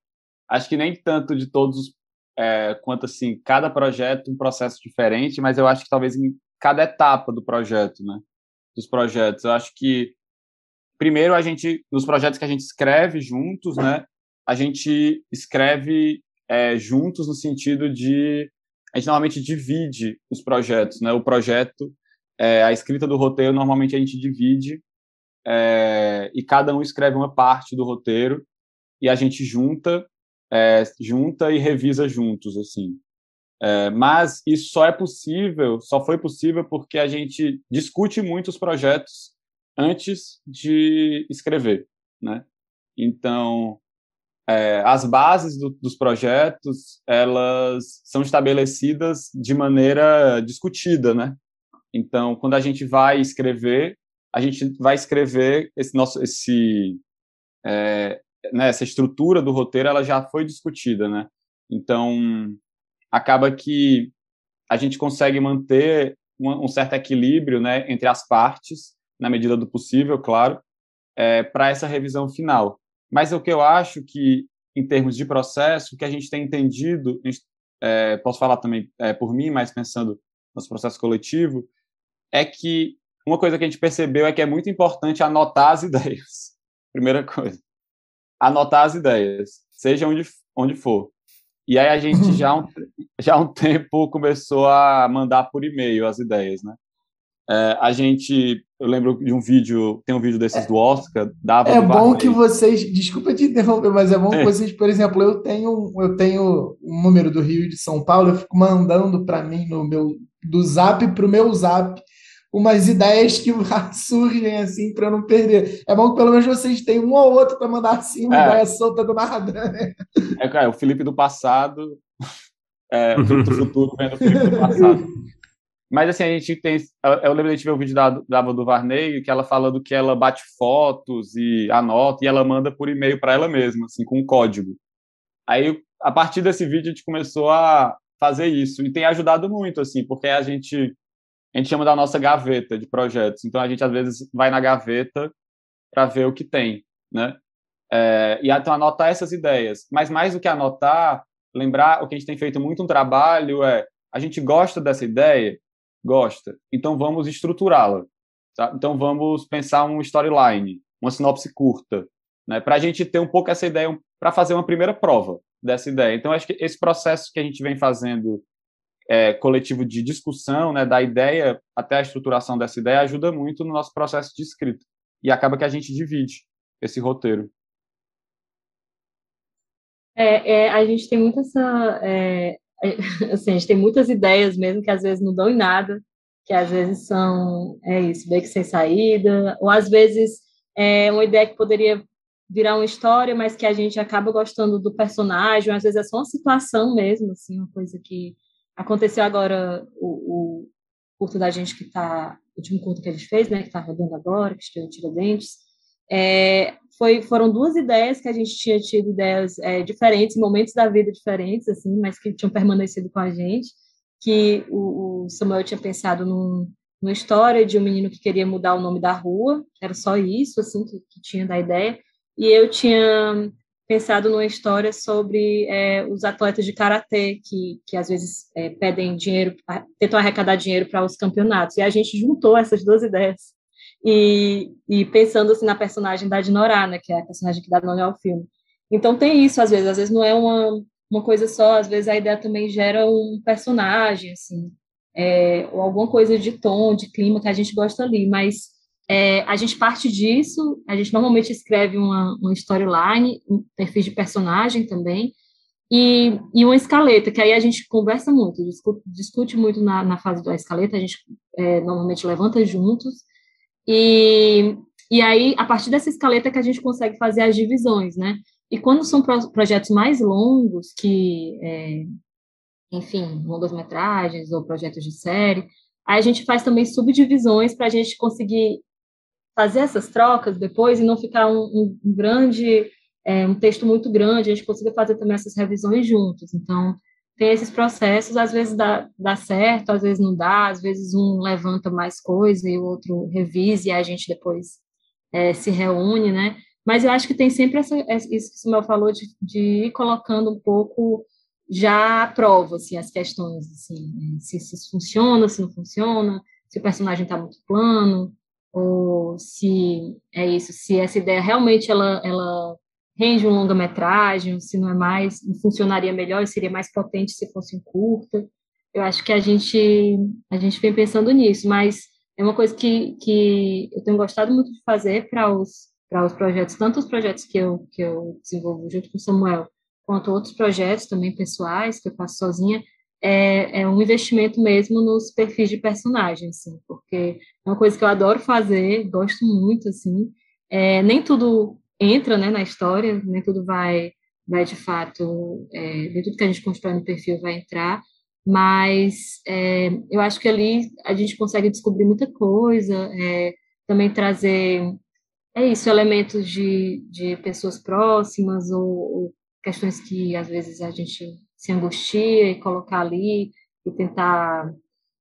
Acho que nem tanto de todos, é, quanto assim, cada projeto um processo diferente, mas eu acho que talvez em cada etapa do projeto, né? Dos projetos. Eu acho que primeiro a gente, nos projetos que a gente escreve juntos, né? A gente escreve é, juntos no sentido de a gente normalmente divide os projetos, né? O projeto, é, a escrita do roteiro normalmente a gente divide é, e cada um escreve uma parte do roteiro e a gente junta, é, junta e revisa juntos, assim. É, mas isso só é possível, só foi possível porque a gente discute muito os projetos antes de escrever, né? Então, é, as bases do, dos projetos elas são estabelecidas de maneira discutida, né? Então, quando a gente vai escrever, a gente vai escrever esse nosso esse é, né, essa estrutura do roteiro ela já foi discutida, né? Então acaba que a gente consegue manter um, um certo equilíbrio, né, entre as partes na medida do possível, claro, é, para essa revisão final. Mas o que eu acho que, em termos de processo, o que a gente tem entendido, é, posso falar também é, por mim, mas pensando no processo coletivo, é que uma coisa que a gente percebeu é que é muito importante anotar as ideias. Primeira coisa. Anotar as ideias, seja onde, onde for. E aí a gente já um, já um tempo começou a mandar por e-mail as ideias, né? É, a gente, eu lembro de um vídeo, tem um vídeo desses do Oscar, dava É bom que vocês, desculpa te interromper, mas é bom que é. vocês, por exemplo, eu tenho, eu tenho um número do Rio e de São Paulo, eu fico mandando para mim no meu do Zap para o meu Zap umas ideias que surgem assim para eu não perder. É bom que pelo menos vocês têm um ou outro para mandar assim, uma é. ideia solta do nada. Né? É, cara, o Felipe do passado, é, o Felipe do futuro vendo o Felipe do passado. Mas assim, a gente tem. Eu lembro de ver o vídeo da, da do Varney, que ela falando que ela bate fotos e anota e ela manda por e-mail para ela mesma, assim, com um código. Aí, a partir desse vídeo, a gente começou a fazer isso. E tem ajudado muito, assim, porque a gente, a gente chama da nossa gaveta de projetos. Então, a gente, às vezes, vai na gaveta para ver o que tem, né? É, e então anotar essas ideias. Mas mais do que anotar, lembrar o que a gente tem feito muito um trabalho é a gente gosta dessa ideia, Gosta. Então vamos estruturá-la. Tá? Então vamos pensar um storyline, uma sinopse curta, né? para a gente ter um pouco essa ideia, para fazer uma primeira prova dessa ideia. Então acho que esse processo que a gente vem fazendo é, coletivo de discussão, né, da ideia até a estruturação dessa ideia, ajuda muito no nosso processo de escrita. E acaba que a gente divide esse roteiro. É, é, a gente tem muito essa, é, assim, a gente tem muitas ideias mesmo que às vezes não dão em nada, que às vezes são, é isso, que sem saída, ou às vezes é uma ideia que poderia virar uma história, mas que a gente acaba gostando do personagem, às vezes é só uma situação mesmo, assim, uma coisa que aconteceu agora, o, o curto da gente que está, o último curto que a gente fez, né, que está rodando agora, que estreou Tiradentes, é, foi, foram duas ideias que a gente tinha tido ideias é, diferentes, momentos da vida diferentes, assim, mas que tinham permanecido com a gente, que o, o Samuel tinha pensado num, numa história de um menino que queria mudar o nome da rua, era só isso, assim, que, que tinha da ideia, e eu tinha pensado numa história sobre é, os atletas de karatê que, que às vezes é, pedem dinheiro, tentam arrecadar dinheiro para os campeonatos. E a gente juntou essas duas ideias. E, e pensando assim na personagem da Dinorá, né, que é a personagem que dá nome ao filme. Então tem isso às vezes, às vezes não é uma, uma coisa só, às vezes a ideia também gera um personagem, assim, é, ou alguma coisa de tom, de clima que a gente gosta ali, mas é, a gente parte disso, a gente normalmente escreve uma, uma storyline, um perfil de personagem também, e, e uma escaleta, que aí a gente conversa muito, discute, discute muito na, na, fase da escaleta, a gente é, normalmente levanta juntos, e, e aí, a partir dessa escaleta que a gente consegue fazer as divisões, né? E quando são pro, projetos mais longos, que, é, enfim, longas metragens ou projetos de série, aí a gente faz também subdivisões para a gente conseguir fazer essas trocas depois e não ficar um, um grande é, um texto muito grande, a gente consiga fazer também essas revisões juntos. Então, tem esses processos, às vezes dá, dá certo, às vezes não dá, às vezes um levanta mais coisa e o outro revisa e a gente depois é, se reúne, né? Mas eu acho que tem sempre essa, isso que o Samuel falou de, de ir colocando um pouco já à prova, assim, as questões, assim, né? se, isso funciona, se não funciona, se o personagem está muito plano, ou se é isso, se essa ideia realmente ela, ela rende um longa-metragem, se não é mais, funcionaria melhor e seria mais potente se fosse um curta. Eu acho que a gente, a gente vem pensando nisso, mas é uma coisa que, que eu tenho gostado muito de fazer para os, para os projetos, tanto os projetos que eu, que eu desenvolvo junto com o Samuel, quanto outros projetos também pessoais que eu faço sozinha, é, é um investimento mesmo nos perfis de personagens, assim, porque é uma coisa que eu adoro fazer, gosto muito, assim, é, nem tudo entra né, na história, nem tudo vai, vai de fato, é, nem tudo que a gente constrói no perfil vai entrar, mas é, eu acho que ali a gente consegue descobrir muita coisa, é, também trazer, é isso, elementos de, de pessoas próximas ou, ou questões que às vezes a gente se angustia e colocar ali e tentar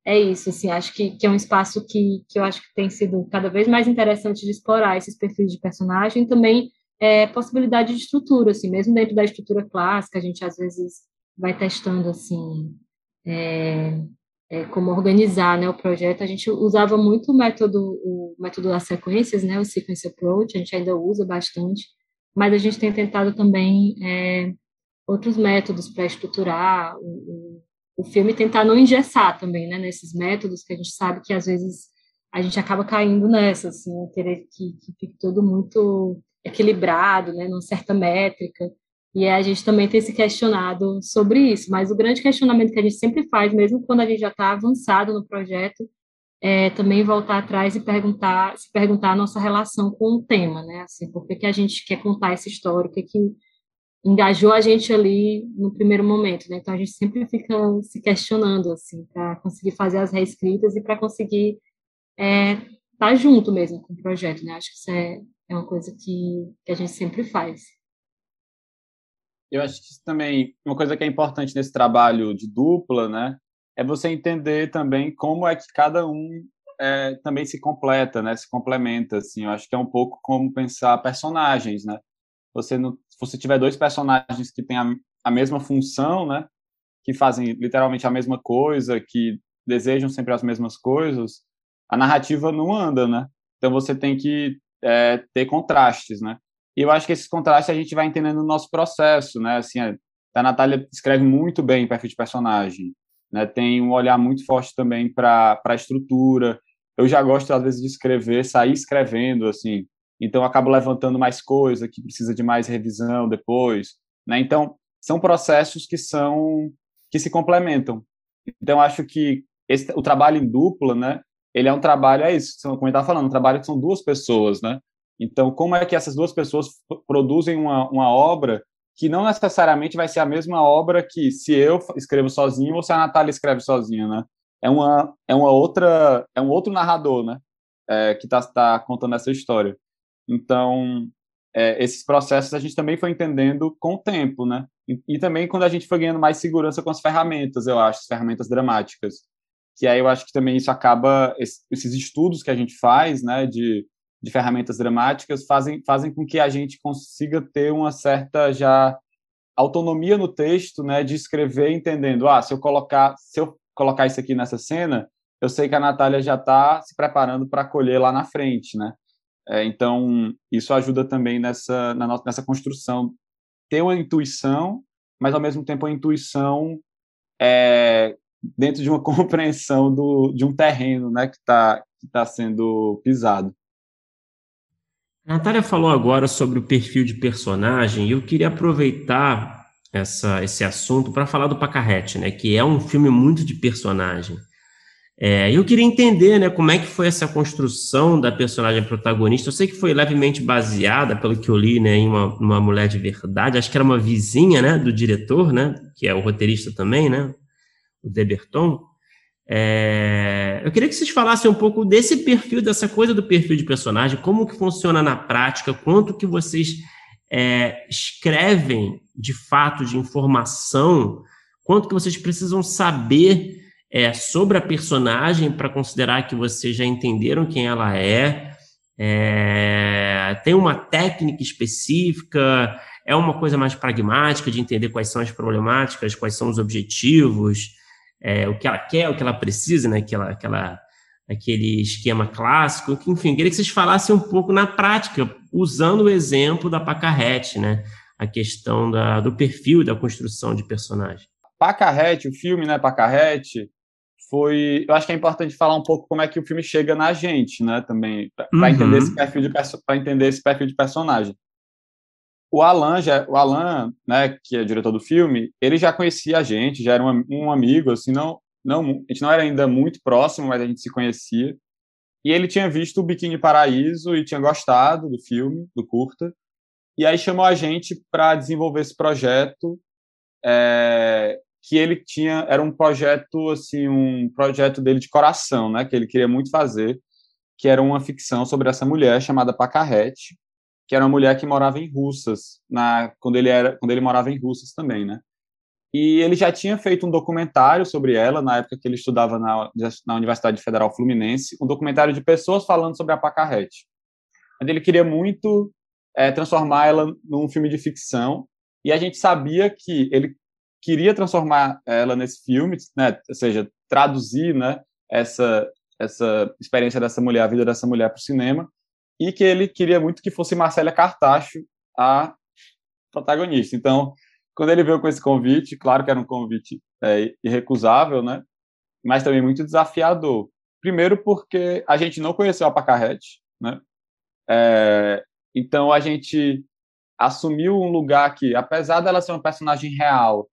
é isso, assim, acho que, que é um espaço que, que eu acho que tem sido cada vez mais interessante de explorar esses perfis de personagem, também é, possibilidade de estrutura, assim, mesmo dentro da estrutura clássica, a gente às vezes vai testando, assim, é, é, como organizar, né, o projeto, a gente usava muito o método, o método das sequências, né, o sequence approach, a gente ainda usa bastante, mas a gente tem tentado também é, outros métodos para estruturar o, o filme tentar não engessar também, né, nesses métodos que a gente sabe que às vezes a gente acaba caindo nessa, assim, querer que, que fique tudo muito equilibrado, né, numa certa métrica, e a gente também tem se questionado sobre isso, mas o grande questionamento que a gente sempre faz, mesmo quando a gente já está avançado no projeto, é também voltar atrás e perguntar, se perguntar a nossa relação com o tema, né, assim, por que, que a gente quer contar essa história, o que que engajou a gente ali no primeiro momento, né? Então a gente sempre fica se questionando assim para conseguir fazer as reescritas e para conseguir estar é, tá junto mesmo com o projeto, né? Acho que isso é, é uma coisa que, que a gente sempre faz. Eu acho que também uma coisa que é importante nesse trabalho de dupla, né, é você entender também como é que cada um é, também se completa, né, se complementa, assim. Eu acho que é um pouco como pensar personagens, né. Você não, se você tiver dois personagens que têm a, a mesma função, né, que fazem literalmente a mesma coisa, que desejam sempre as mesmas coisas, a narrativa não anda, né? Então você tem que é, ter contrastes, né? E eu acho que esses contrastes a gente vai entendendo no nosso processo, né? Assim, a Natália escreve muito bem perfil de personagem, né? Tem um olhar muito forte também para a estrutura. Eu já gosto às vezes de escrever, sair escrevendo, assim. Então acabo levantando mais coisa que precisa de mais revisão depois, né? Então são processos que são que se complementam. Então acho que esse, o trabalho em dupla, né? Ele é um trabalho, é isso, como eu estava falando, um trabalho que são duas pessoas, né? Então, como é que essas duas pessoas produzem uma, uma obra que não necessariamente vai ser a mesma obra que se eu escrevo sozinho ou se a Natália escreve sozinha, né? É uma, é uma outra, é um outro narrador, né? É, que está tá contando essa história. Então, é, esses processos a gente também foi entendendo com o tempo, né? E, e, também quando a gente foi ganhando mais segurança com as ferramentas, eu acho, as ferramentas dramáticas. Que aí eu acho que também isso acaba, esses estudos que a gente faz, né, de, de ferramentas dramáticas, fazem, fazem com que a gente consiga ter uma certa já autonomia no texto, né, de escrever entendendo, ah, se eu colocar, se eu colocar isso aqui nessa cena, eu sei que a Natália já está se preparando para colher lá na frente, né? É, então, isso ajuda também nessa, na nossa, nessa construção. Ter uma intuição, mas ao mesmo tempo a intuição é, dentro de uma compreensão do, de um terreno né, que está que tá sendo pisado. A Natália falou agora sobre o perfil de personagem e eu queria aproveitar essa, esse assunto para falar do Pacarrete, né? Que é um filme muito de personagem. É, eu queria entender, né, como é que foi essa construção da personagem protagonista. Eu sei que foi levemente baseada, pelo que eu li, né, em uma, uma mulher de verdade. Acho que era uma vizinha, né, do diretor, né, que é o roteirista também, né, o Deberton. É, eu queria que vocês falassem um pouco desse perfil, dessa coisa do perfil de personagem, como que funciona na prática, quanto que vocês é, escrevem de fato de informação, quanto que vocês precisam saber é, sobre a personagem para considerar que vocês já entenderam quem ela é, é, tem uma técnica específica, é uma coisa mais pragmática de entender quais são as problemáticas, quais são os objetivos, é, o que ela quer, o que ela precisa, né? Aquela, aquela, aquele esquema clássico. Enfim, queria que vocês falassem um pouco na prática, usando o exemplo da Pacarrete, né? A questão da, do perfil da construção de personagem. Pacarrete, o filme, né, Pacarrete, foi. Eu acho que é importante falar um pouco como é que o filme chega na gente, né? Também, para uhum. entender esse perfil de para entender esse perfil de personagem. O Alan, já, o Alan, né, que é diretor do filme, ele já conhecia a gente, já era um, um amigo, assim, não, não, a gente não era ainda muito próximo, mas a gente se conhecia. E ele tinha visto o Biquíni Paraíso e tinha gostado do filme, do curta. E aí chamou a gente para desenvolver esse projeto é, que ele tinha era um projeto assim um projeto dele de coração né que ele queria muito fazer que era uma ficção sobre essa mulher chamada Pacarrete que era uma mulher que morava em Russas na quando ele era quando ele morava em Russas também né. E ele já tinha feito um documentário sobre ela na época que ele estudava na, na Universidade Federal Fluminense um documentário de pessoas falando sobre a Pacarrete. Mas ele queria muito é, transformar ela num filme de ficção e a gente sabia que ele queria transformar ela nesse filme, né? Ou seja, traduzir, né? Essa essa experiência dessa mulher, a vida dessa mulher para o cinema, e que ele queria muito que fosse Marcela Cartacho a protagonista. Então, quando ele veio com esse convite, claro que era um convite é, irrecusável, né? Mas também muito desafiador. Primeiro porque a gente não conheceu a Pacarrete, né? É, então a gente assumiu um lugar que, apesar dela ser uma personagem real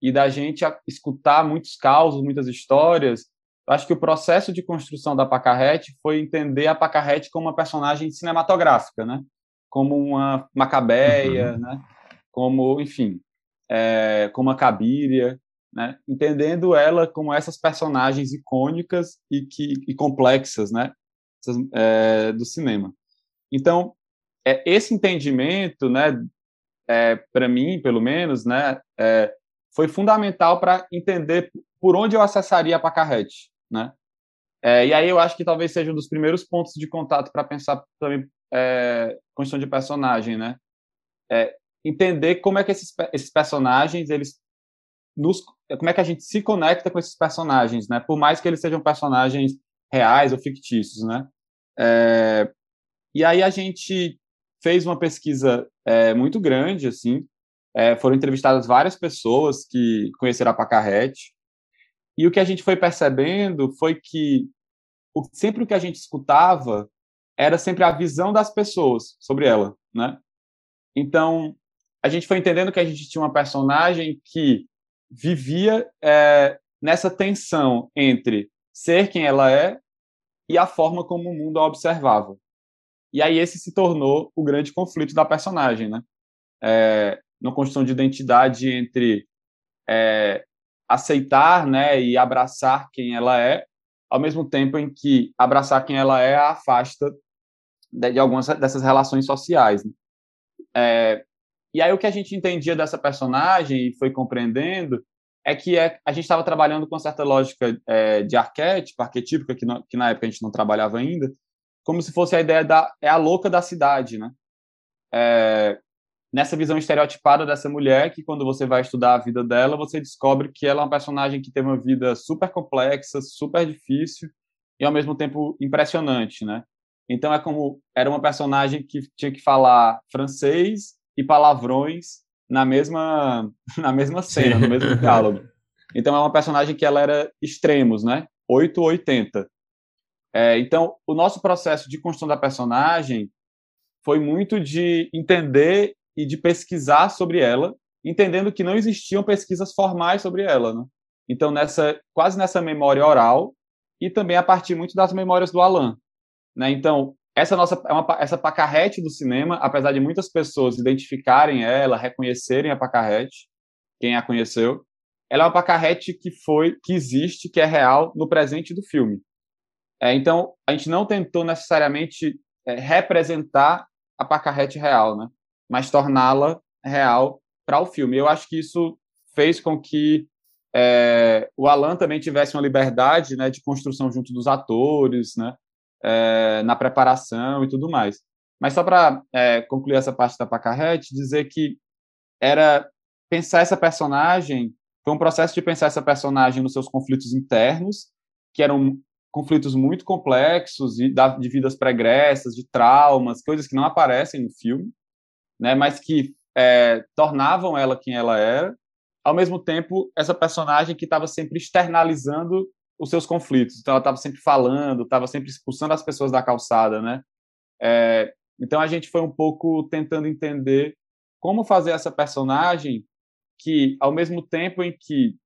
e da gente escutar muitos causos, muitas histórias, acho que o processo de construção da Pacarrete foi entender a Pacarrete como uma personagem cinematográfica, né? Como uma macabeia, uhum. né? Como, enfim, é, como a Cabiria, né? Entendendo ela como essas personagens icônicas e que e complexas, né? Essas, é, do cinema. Então, é, esse entendimento, né? É, para mim, pelo menos, né? É, foi fundamental para entender por onde eu acessaria a Pacarrete, né? É, e aí eu acho que talvez seja um dos primeiros pontos de contato para pensar também é, construção de personagem, né? É, entender como é que esses, esses personagens eles nos como é que a gente se conecta com esses personagens, né? Por mais que eles sejam personagens reais ou fictícios, né? É, e aí a gente fez uma pesquisa é, muito grande, assim, é, foram entrevistadas várias pessoas que conheceram a Pacarrete, e o que a gente foi percebendo foi que o, sempre o que a gente escutava era sempre a visão das pessoas sobre ela, né? Então, a gente foi entendendo que a gente tinha uma personagem que vivia é, nessa tensão entre ser quem ela é e a forma como o mundo a observava. E aí esse se tornou o grande conflito da personagem, né? É, uma construção de identidade entre é, aceitar né, e abraçar quem ela é, ao mesmo tempo em que abraçar quem ela é a afasta de, de algumas dessas relações sociais. Né? É, e aí o que a gente entendia dessa personagem e foi compreendendo é que é, a gente estava trabalhando com uma certa lógica é, de arquétipo, arquetípica, que, que na época a gente não trabalhava ainda, como se fosse a ideia da é a louca da cidade, né? É, nessa visão estereotipada dessa mulher que quando você vai estudar a vida dela, você descobre que ela é uma personagem que teve uma vida super complexa, super difícil e ao mesmo tempo impressionante, né? Então é como era uma personagem que tinha que falar francês e palavrões na mesma na mesma cena, no mesmo diálogo. Então é uma personagem que ela era extremos, né? 8 ou 80. É, então, o nosso processo de construção da personagem foi muito de entender e de pesquisar sobre ela entendendo que não existiam pesquisas formais sobre ela, né? Então, nessa, quase nessa memória oral, e também a partir muito das memórias do Alain. Né? Então, essa nossa é essa pacarrete do cinema, apesar de muitas pessoas identificarem ela, reconhecerem a pacarrete, quem a conheceu, ela é uma pacarrete que foi, que existe, que é real no presente do filme. É, então, a gente não tentou necessariamente é, representar a pacarrete real, né? Mas torná-la real para o filme. Eu acho que isso fez com que é, o Alan também tivesse uma liberdade né, de construção junto dos atores, né, é, na preparação e tudo mais. Mas só para é, concluir essa parte da Pacarrete, dizer que era pensar essa personagem, foi um processo de pensar essa personagem nos seus conflitos internos, que eram conflitos muito complexos e de vidas pregressas, de traumas, coisas que não aparecem no filme, né, mas que é, tornavam ela quem ela era. Ao mesmo tempo, essa personagem que estava sempre externalizando os seus conflitos. Então, ela estava sempre falando, estava sempre expulsando as pessoas da calçada, né? É, então, a gente foi um pouco tentando entender como fazer essa personagem que, ao mesmo tempo em que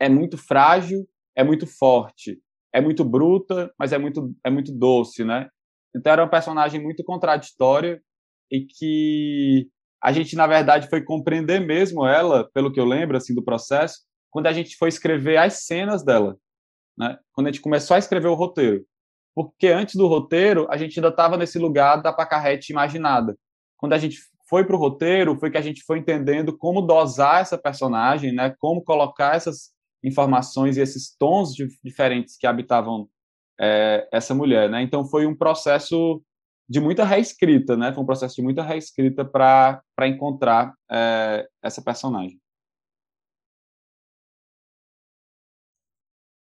é muito frágil, é muito forte, é muito bruta, mas é muito, é muito doce, né? Então, era uma personagem muito contraditória e que a gente, na verdade, foi compreender mesmo ela, pelo que eu lembro, assim, do processo, quando a gente foi escrever as cenas dela, né? Quando a gente começou a escrever o roteiro. Porque antes do roteiro, a gente ainda estava nesse lugar da pacarrete imaginada. Quando a gente foi para o roteiro, foi que a gente foi entendendo como dosar essa personagem, né? Como colocar essas informações e esses tons diferentes que habitavam é, essa mulher, né? Então foi um processo de muita reescrita, né? Foi um processo de muita reescrita para encontrar é, essa personagem.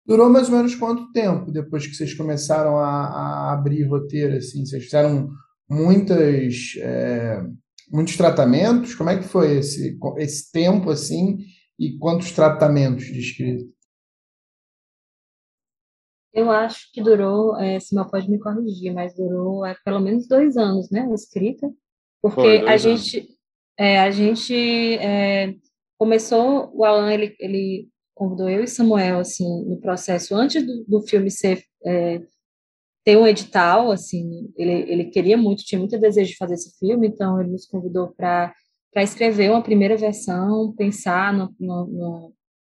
Durou mais ou menos quanto tempo depois que vocês começaram a, a abrir roteiro? Assim? Vocês fizeram muitas, é, muitos tratamentos? Como é que foi esse, esse tempo assim e quantos tratamentos de escrita? Eu acho que durou, é, Simão pode me corrigir, mas durou é, pelo menos dois anos, né, a escrita, porque Foi, a, gente, é, a gente é, começou, o Alan, ele, ele convidou eu e Samuel, assim, no processo, antes do, do filme ser, é, ter um edital, assim, ele, ele queria muito, tinha muito desejo de fazer esse filme, então ele nos convidou para escrever uma primeira versão, pensar na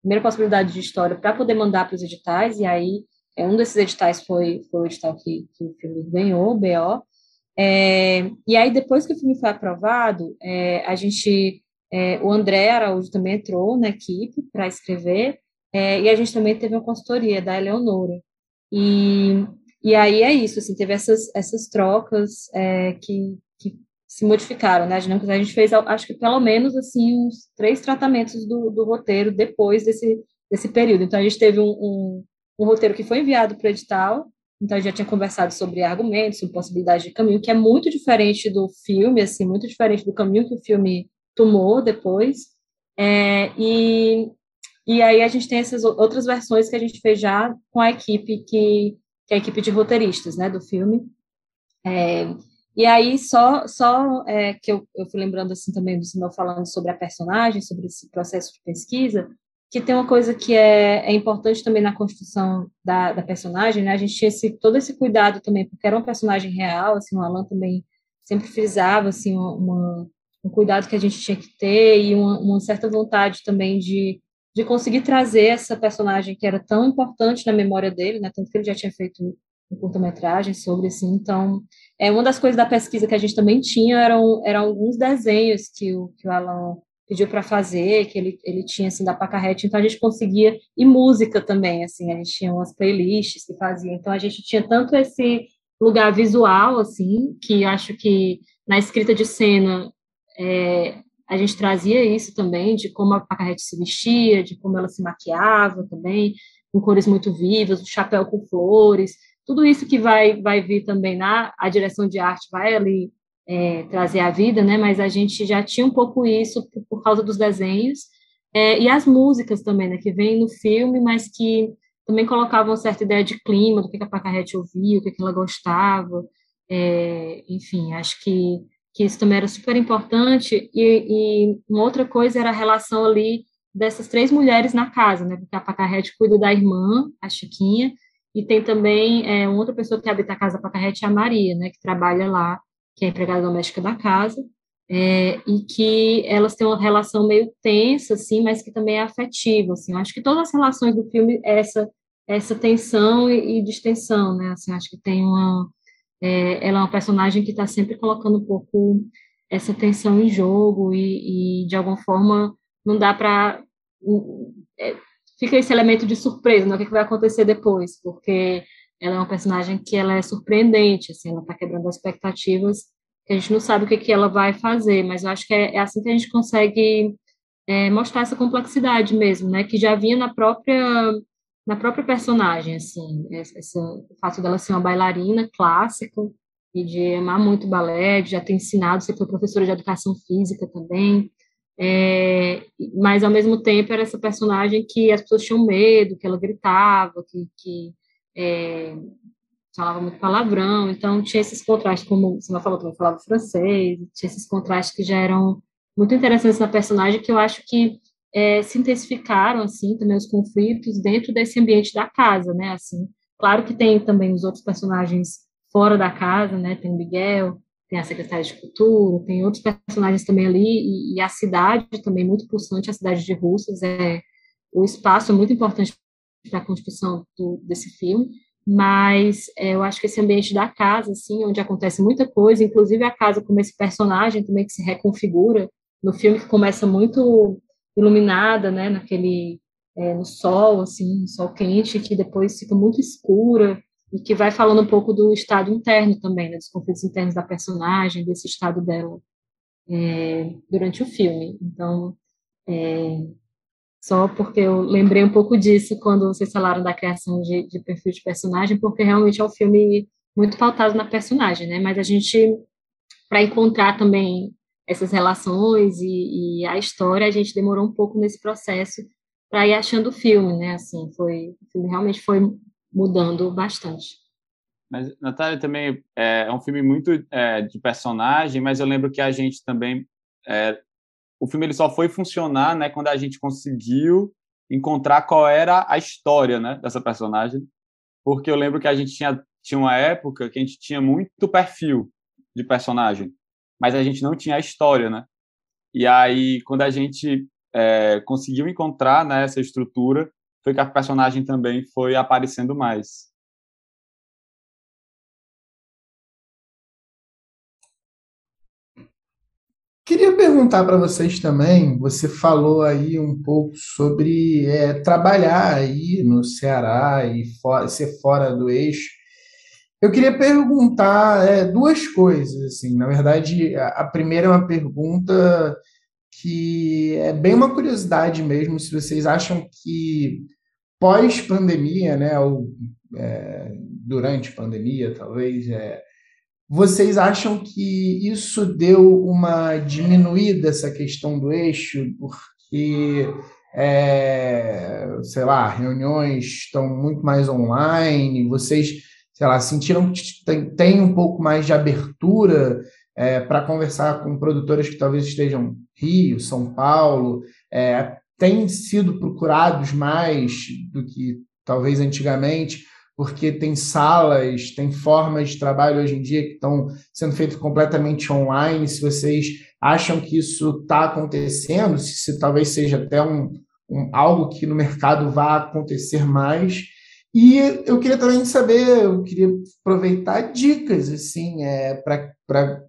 primeira possibilidade de história para poder mandar para os editais, e aí é, um desses editais foi, foi o edital que, que o filme ganhou, o BO. É, e aí, depois que o filme foi aprovado, é, a gente, é, o André Araújo também entrou na equipe para escrever, é, e a gente também teve uma consultoria da Eleonora. E, e aí é isso, assim, teve essas, essas trocas é, que, que se modificaram, né? A gente, a gente fez, acho que pelo menos, assim, uns três tratamentos do, do roteiro depois desse, desse período. Então, a gente teve um, um um roteiro que foi enviado para o edital, então já tinha conversado sobre argumentos, sobre possibilidades de caminho, que é muito diferente do filme, assim, muito diferente do caminho que o filme tomou depois. É, e, e aí a gente tem essas outras versões que a gente fez já com a equipe que, que é a equipe de roteiristas, né, do filme. É, e aí só só é, que eu, eu fui lembrando assim também do Simão falando sobre a personagem, sobre esse processo de pesquisa, que tem uma coisa que é, é importante também na construção da, da, personagem, né? A gente tinha esse, todo esse cuidado também, porque era um personagem real, assim, o Alan também sempre frisava, assim, uma, um cuidado que a gente tinha que ter e uma, uma, certa vontade também de, de conseguir trazer essa personagem que era tão importante na memória dele, né? Tanto que ele já tinha feito um curta-metragem sobre, assim, então... É, uma das coisas da pesquisa que a gente também tinha eram, eram alguns desenhos que o, que o Alan pediu para fazer, que ele, ele tinha, assim, da Pacarrete, então a gente conseguia, e música também, assim, a gente tinha umas playlists que fazia, então a gente tinha tanto esse lugar visual, assim, que acho que na escrita de cena é, a gente trazia isso também, de como a Pacarrete se vestia, de como ela se maquiava também, com cores muito vivas, o chapéu com flores, tudo isso que vai, vai vir também na a direção de arte vai ali é, trazer à vida, né? Mas a gente já tinha um pouco isso por, por causa dos desenhos é, e as músicas também, né? Que vem no filme, mas que também colocavam certa ideia de clima, do que a Pacarrete ouvia, o que ela gostava. É, enfim, acho que que isso também era super importante, e, e uma outra coisa era a relação ali dessas três mulheres na casa, né, porque a Pacarrete cuida da irmã, a Chiquinha, e tem também é, uma outra pessoa que habita a casa Pacarrete, a Maria, né, que trabalha lá, que é empregada doméstica da casa, é, e que elas têm uma relação meio tensa, assim, mas que também é afetiva, assim. Eu acho que todas as relações do filme é essa essa tensão e, e distensão, né? Assim, acho que tem uma é, ela é uma personagem que está sempre colocando um pouco essa tensão em jogo e, e de alguma forma não dá para é, fica esse elemento de surpresa, né? O que, que vai acontecer depois, porque ela é uma personagem que ela é surpreendente, assim, ela está quebrando as expectativas que a gente não sabe o que, que ela vai fazer, mas eu acho que é, é assim que a gente consegue é, mostrar essa complexidade mesmo, né, que já vinha na própria na própria personagem, assim, esse, o fato dela ser uma bailarina clássica e de amar muito balé, de já ter ensinado, você foi professora de educação física também, é, mas ao mesmo tempo era essa personagem que as pessoas tinham medo, que ela gritava, que, que é, falava muito palavrão, então tinha esses contrastes, como você falou, também falava francês, tinha esses contrastes que já eram muito interessantes na personagem, que eu acho que é, se intensificaram, assim, também os conflitos dentro desse ambiente da casa, né, assim, claro que tem também os outros personagens fora da casa, né, tem o Miguel, tem a secretária de cultura, tem outros personagens também ali, e, e a cidade também muito pulsante, a cidade de Russas, é, o espaço é muito importante para a construção do, desse filme, mas é, eu acho que esse ambiente da casa, assim, onde acontece muita coisa, inclusive a casa como esse personagem também que se reconfigura no filme, que começa muito iluminada, né, naquele, é, no sol, assim, no sol quente, que depois fica muito escura, e que vai falando um pouco do estado interno também, né, dos conflitos internos da personagem, desse estado dela é, durante o filme. Então, é, só porque eu lembrei um pouco disso quando vocês falaram da criação de, de perfil de personagem, porque realmente é um filme muito pautado na personagem, né? Mas a gente, para encontrar também essas relações e, e, a história, a gente demorou um pouco nesse processo para ir achando o filme, né? Assim, foi, o filme realmente foi mudando bastante. Mas, Natália, também é, é um filme muito é, de personagem, mas eu lembro que a gente também é, o filme ele só foi funcionar, né, quando a gente conseguiu encontrar qual era a história, né, dessa personagem. Porque eu lembro que a gente tinha tinha uma época que a gente tinha muito perfil de personagem, mas a gente não tinha a história, né? E aí quando a gente é, conseguiu encontrar né, essa estrutura, foi que a personagem também foi aparecendo mais. Queria perguntar para vocês também, você falou aí um pouco sobre é, trabalhar aí no Ceará e for, ser fora do eixo. Eu queria perguntar é, duas coisas, assim, na verdade, a, a primeira é uma pergunta que é bem uma curiosidade mesmo, se vocês acham que pós-pandemia, né, ou é, durante pandemia, talvez, é, vocês acham que isso deu uma diminuída essa questão do eixo, porque, é, sei lá, reuniões estão muito mais online, vocês, sei lá, sentiram que tem, tem um pouco mais de abertura é, para conversar com produtoras que talvez estejam Rio, São Paulo, é, têm sido procurados mais do que talvez antigamente, porque tem salas, tem formas de trabalho hoje em dia que estão sendo feitas completamente online. Se vocês acham que isso está acontecendo, se, se, talvez seja até um, um, algo que no mercado vá acontecer mais. E eu queria também saber, eu queria aproveitar dicas, assim, é, para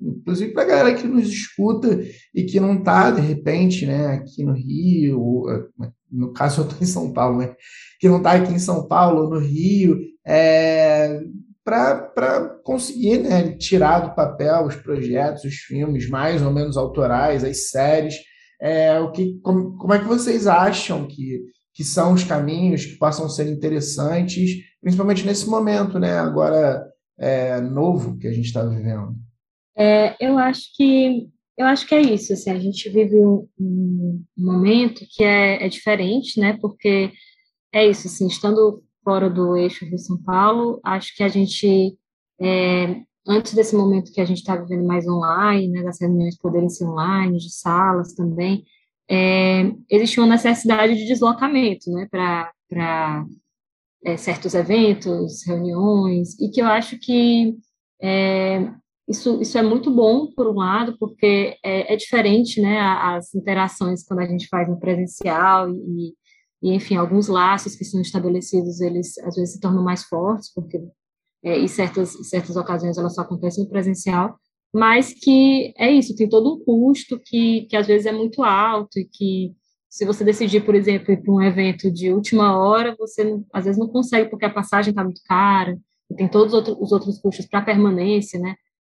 inclusive para a galera que nos escuta e que não está, de repente, né, aqui no Rio, no caso eu estou em São Paulo, né, que não está aqui em São Paulo, no Rio, é, para conseguir né, tirar do papel os projetos, os filmes mais ou menos autorais, as séries. É, o que, como, como é que vocês acham que, que são os caminhos que possam ser interessantes, principalmente nesse momento, né, agora é, novo que a gente está vivendo? É, eu acho que eu acho que é isso. Assim, a gente vive um, um momento que é, é diferente, né? Porque é isso. Assim, estando fora do eixo Rio-São Paulo, acho que a gente é, antes desse momento que a gente está vivendo mais online, né, das reuniões poderem ser online, de salas também, é, existia uma necessidade de deslocamento, né, para é, certos eventos, reuniões, e que eu acho que é, isso, isso é muito bom, por um lado, porque é, é, diferente, né, as interações quando a gente faz no presencial e, e, enfim, alguns laços que são estabelecidos, eles às vezes se tornam mais fortes, porque é, em certas, certas ocasiões elas só acontecem no presencial, mas que é isso, tem todo um custo que, que às vezes é muito alto e que se você decidir, por exemplo, ir para um evento de última hora, você às vezes não consegue porque a passagem está muito cara, e tem todos os outros, os outros custos para permanência, né?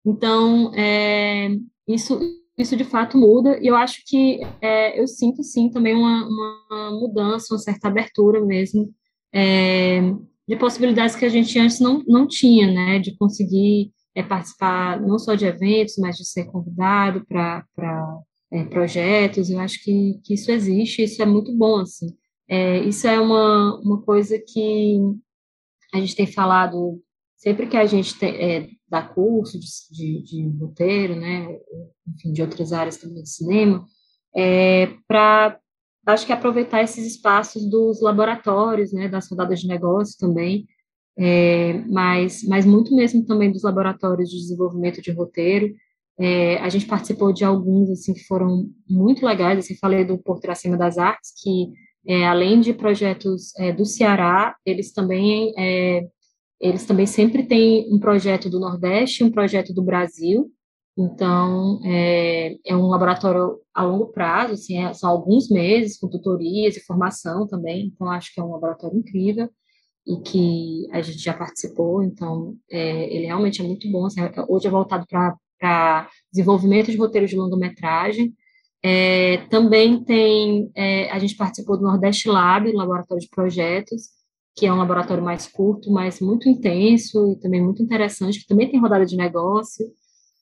Então, é, isso, isso de fato muda, e eu acho que é, eu sinto sim também uma, uma, mudança, uma certa abertura mesmo, é, de possibilidades que a gente antes não, não tinha, né? De conseguir é, participar não só de eventos, mas de ser convidado para é, projetos, eu acho que, que isso existe, isso é muito bom, assim. É, isso é uma, uma coisa que a gente tem falado sempre que a gente tem, dá curso de, de, de, roteiro, né, enfim, de outras áreas também de cinema, é, para, acho que aproveitar esses espaços dos laboratórios, né, das rodadas de negócio também, é, mas, mas muito mesmo também dos laboratórios de desenvolvimento de roteiro, é, a gente participou de alguns, assim, que foram muito legais, assim, falei do Porto Acima das Artes, que, é, além de projetos é, do Ceará, eles também, é, eles também sempre têm um projeto do Nordeste um projeto do Brasil, então, é, é um laboratório a longo prazo, assim, é, são alguns meses, com tutorias e formação também, então acho que é um laboratório incrível, e que a gente já participou, então é, ele realmente é muito bom. Assim, hoje é voltado para desenvolvimento de roteiros de longa-metragem. É, também tem, é, a gente participou do Nordeste Lab, Laboratório de Projetos, que é um laboratório mais curto, mas muito intenso e também muito interessante, que também tem rodada de negócio.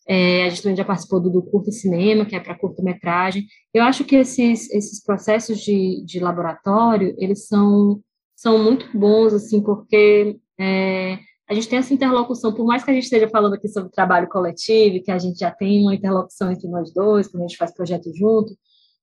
É, a gente também já participou do, do curto cinema, que é para curta-metragem. Eu acho que esses, esses processos de, de laboratório, eles são, são muito bons, assim, porque é, a gente tem essa interlocução, por mais que a gente esteja falando aqui sobre trabalho coletivo, que a gente já tem uma interlocução entre nós dois, quando a gente faz projeto junto,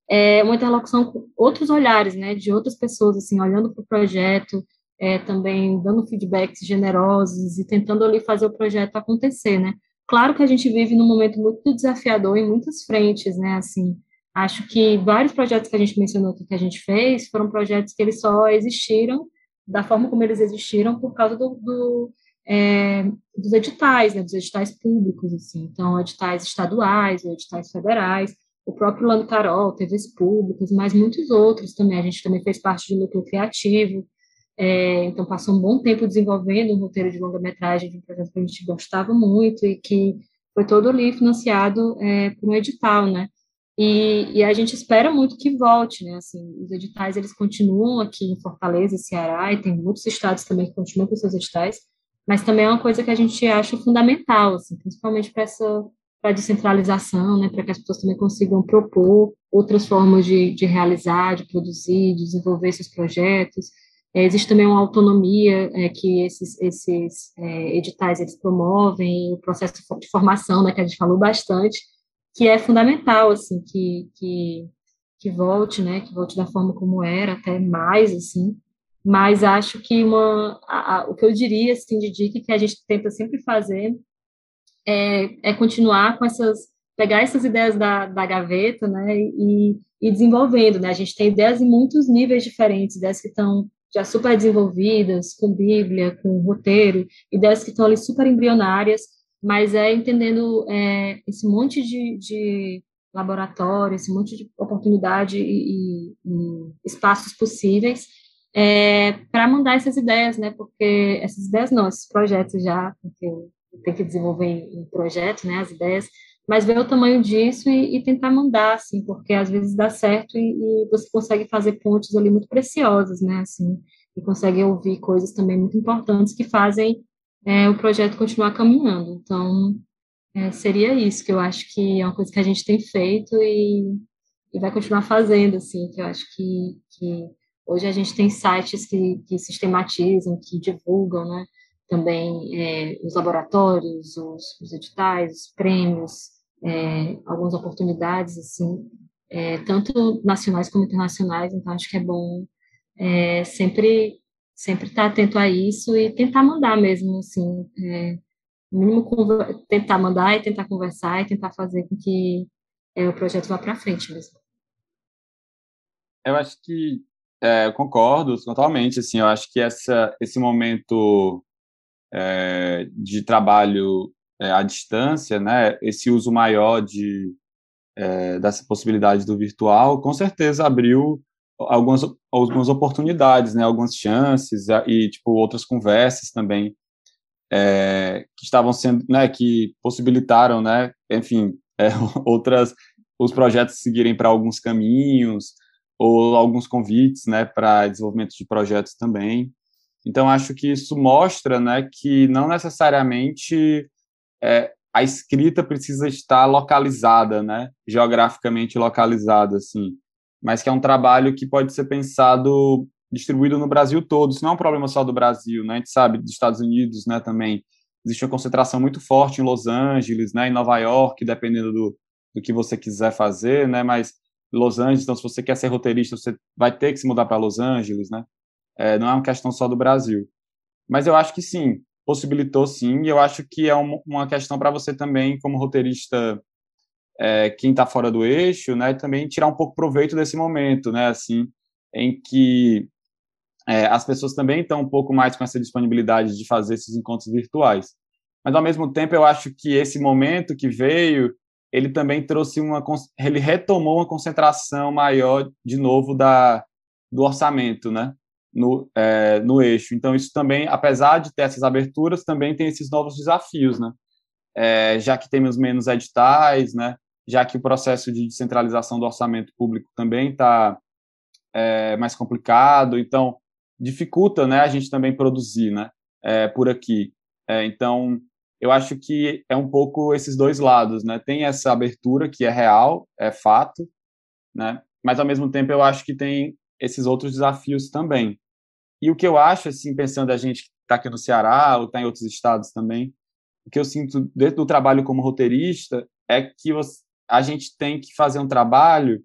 é uma interlocução com outros olhares, né, de outras pessoas, assim, olhando para o projeto, é, também dando feedbacks generosos e tentando ali fazer o projeto acontecer, né. Claro que a gente vive num momento muito desafiador em muitas frentes, né, assim, acho que vários projetos que a gente mencionou que a gente fez foram projetos que eles só existiram da forma como eles existiram por causa do, do é, dos editais, né, dos editais públicos, assim, então editais estaduais, editais federais, o próprio Lando Carol, TVs públicas, mas muitos outros também, a gente também fez parte de núcleo criativo, é, então passou um bom tempo desenvolvendo um roteiro de longa-metragem de um projeto que a gente gostava muito e que foi todo ali financiado é, por um edital, né, e, e, a gente espera muito que volte, né, assim, os editais, eles continuam aqui em Fortaleza, Ceará, e tem muitos estados também que continuam com seus editais, mas também é uma coisa que a gente acha fundamental, assim, principalmente para essa para descentralização, né, para que as pessoas também consigam propor outras formas de, de realizar, de produzir, de desenvolver seus projetos. É, existe também uma autonomia é, que esses, esses é, editais eles promovem, o processo de formação, né, que a gente falou bastante, que é fundamental, assim, que, que, que volte, né, que volte da forma como era, até mais, assim, mas acho que uma, a, a, o que eu diria assim, de dica que a gente tenta sempre fazer é, é continuar com essas, pegar essas ideias da, da gaveta né, e, e desenvolvendo. Né? A gente tem ideias em muitos níveis diferentes, ideias que estão já super desenvolvidas, com Bíblia, com roteiro, ideias que estão ali super embrionárias, mas é entendendo é, esse monte de, de laboratório, esse monte de oportunidade e, e, e espaços possíveis é, para mandar essas ideias, né? Porque essas ideias não, esses projetos já, porque tem que desenvolver em, projeto, né? As ideias, mas ver o tamanho disso e, e tentar mandar, assim, porque às vezes dá certo e, e, você consegue fazer pontes ali muito preciosas, né? Assim, e consegue ouvir coisas também muito importantes que fazem é, o projeto continuar caminhando. Então, é, seria isso que eu acho que é uma coisa que a gente tem feito e, e vai continuar fazendo, assim, que eu acho que, que Hoje a gente tem sites que, que sistematizam, que divulgam, né? também é, os laboratórios, os, os, editais, os prêmios, é, algumas oportunidades, assim, é, tanto nacionais como internacionais, então acho que é bom é, sempre sempre estar atento a isso e tentar mandar mesmo, assim, é, mínimo tentar mandar e tentar conversar e tentar fazer com que é, o projeto vá para frente mesmo. Eu acho que é, eu concordo totalmente, assim, eu acho que essa, esse momento é, de trabalho é, à distância, né, esse uso maior de, é, dessa possibilidade do virtual, com certeza abriu algumas, algumas oportunidades, né, algumas chances e tipo outras conversas também é, que estavam sendo, né, que possibilitaram, né, enfim, é, outras os projetos seguirem para alguns caminhos ou alguns convites, né, para desenvolvimento de projetos também. Então acho que isso mostra, né, que não necessariamente é, a escrita precisa estar localizada, né, geograficamente localizada, assim, mas que é um trabalho que pode ser pensado distribuído no Brasil todo. Isso não é um problema só do Brasil, né? A gente sabe dos Estados Unidos, né, também. Existe uma concentração muito forte em Los Angeles, né, em Nova York, dependendo do, do que você quiser fazer, né? Mas Los Angeles, então se você quer ser roteirista, você vai ter que se mudar para Los Angeles, né? É, não é uma questão só do Brasil. Mas eu acho que sim, possibilitou sim, e eu acho que é uma, uma questão para você também, como roteirista, é, quem está fora do eixo, né, também tirar um pouco proveito desse momento, né, assim, em que é, as pessoas também estão um pouco mais com essa disponibilidade de fazer esses encontros virtuais. Mas, ao mesmo tempo, eu acho que esse momento que veio, ele também trouxe uma... ele retomou uma concentração maior, de novo, da, do orçamento, né? No, é, no eixo. Então, isso também, apesar de ter essas aberturas, também tem esses novos desafios, né? É, já que temos menos editais, né? Já que o processo de descentralização do orçamento público também está é, mais complicado. Então, dificulta né, a gente também produzir né, por aqui. Então, eu acho que é um pouco esses dois lados. Né? Tem essa abertura que é real, é fato, né? mas, ao mesmo tempo, eu acho que tem esses outros desafios também. E o que eu acho, assim, pensando a gente que está aqui no Ceará ou está em outros estados também, o que eu sinto dentro do trabalho como roteirista é que a gente tem que fazer um trabalho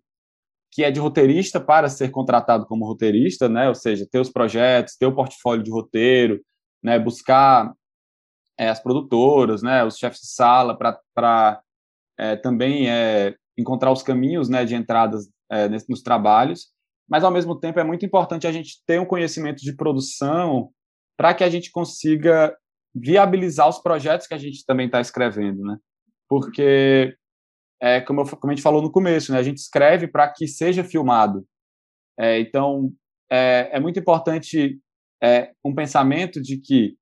que é de roteirista para ser contratado como roteirista, né? Ou seja, ter os projetos, ter o portfólio de roteiro, né? Buscar é, as produtoras, né? Os chefes de sala para é, também é, encontrar os caminhos, né? De entradas é, nos trabalhos. Mas ao mesmo tempo é muito importante a gente ter um conhecimento de produção para que a gente consiga viabilizar os projetos que a gente também está escrevendo, né? Porque é, como, eu, como a gente falou no começo, né, a gente escreve para que seja filmado. É, então, é, é, muito importante é, um pensamento de que,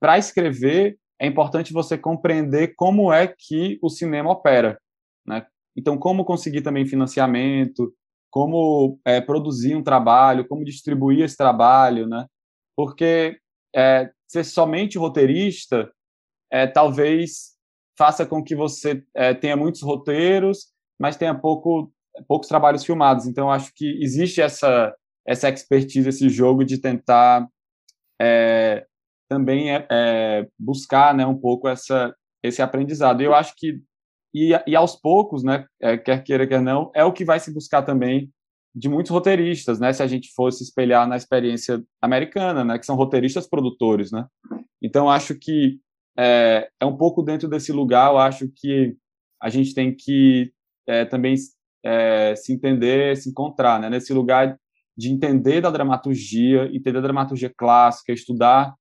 para escrever, é importante você compreender como é que o cinema opera. Né? Então, como conseguir também financiamento, como é, produzir um trabalho, como distribuir esse trabalho, né? Porque é, ser somente roteirista, é, talvez faça com que você é, tenha muitos roteiros, mas tenha pouco, poucos trabalhos filmados. Então, acho que existe essa, essa expertise, esse jogo de tentar é, também é, buscar né, um pouco essa, esse aprendizado. E eu acho que, e, e aos poucos, né, é, quer queira, quer não, é o que vai se buscar também de muitos roteiristas, né? Se a gente fosse espelhar na experiência americana, né? Que são roteiristas produtores, né? Então acho que é, é um pouco dentro desse lugar, eu acho que a gente tem que é, também é, se entender, se encontrar, né? nesse lugar de entender da dramaturgia, entender a dramaturgia clássica, estudar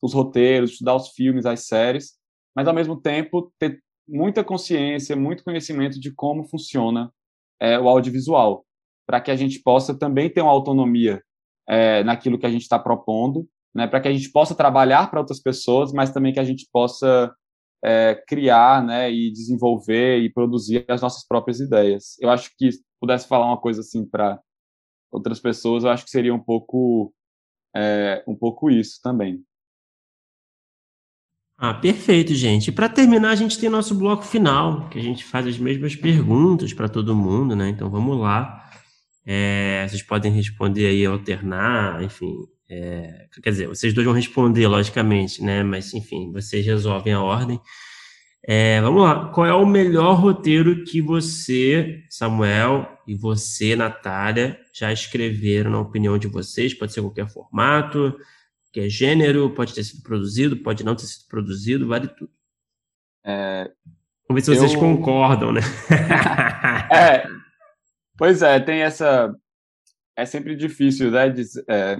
os roteiros, estudar os filmes, as séries, mas ao mesmo tempo ter muita consciência, muito conhecimento de como funciona é, o audiovisual, para que a gente possa também ter uma autonomia é, naquilo que a gente está propondo né, para que a gente possa trabalhar para outras pessoas, mas também que a gente possa é, criar, né, e desenvolver e produzir as nossas próprias ideias. Eu acho que se pudesse falar uma coisa assim para outras pessoas, eu acho que seria um pouco é, um pouco isso também. Ah, perfeito, gente. Para terminar, a gente tem nosso bloco final, que a gente faz as mesmas perguntas para todo mundo, né? Então vamos lá. É, vocês podem responder aí, alternar, enfim, É, quer dizer, vocês dois vão responder, logicamente, né? Mas, enfim, vocês resolvem a ordem. É, vamos lá. Qual é o melhor roteiro que você, Samuel, e você, Natália, já escreveram na opinião de vocês? Pode ser qualquer formato, qualquer gênero, pode ter sido produzido, pode não ter sido produzido, vale tudo. É, Vamos ver se vocês eu... concordam, né? é, pois é, tem essa. É sempre difícil, né? Diz, é,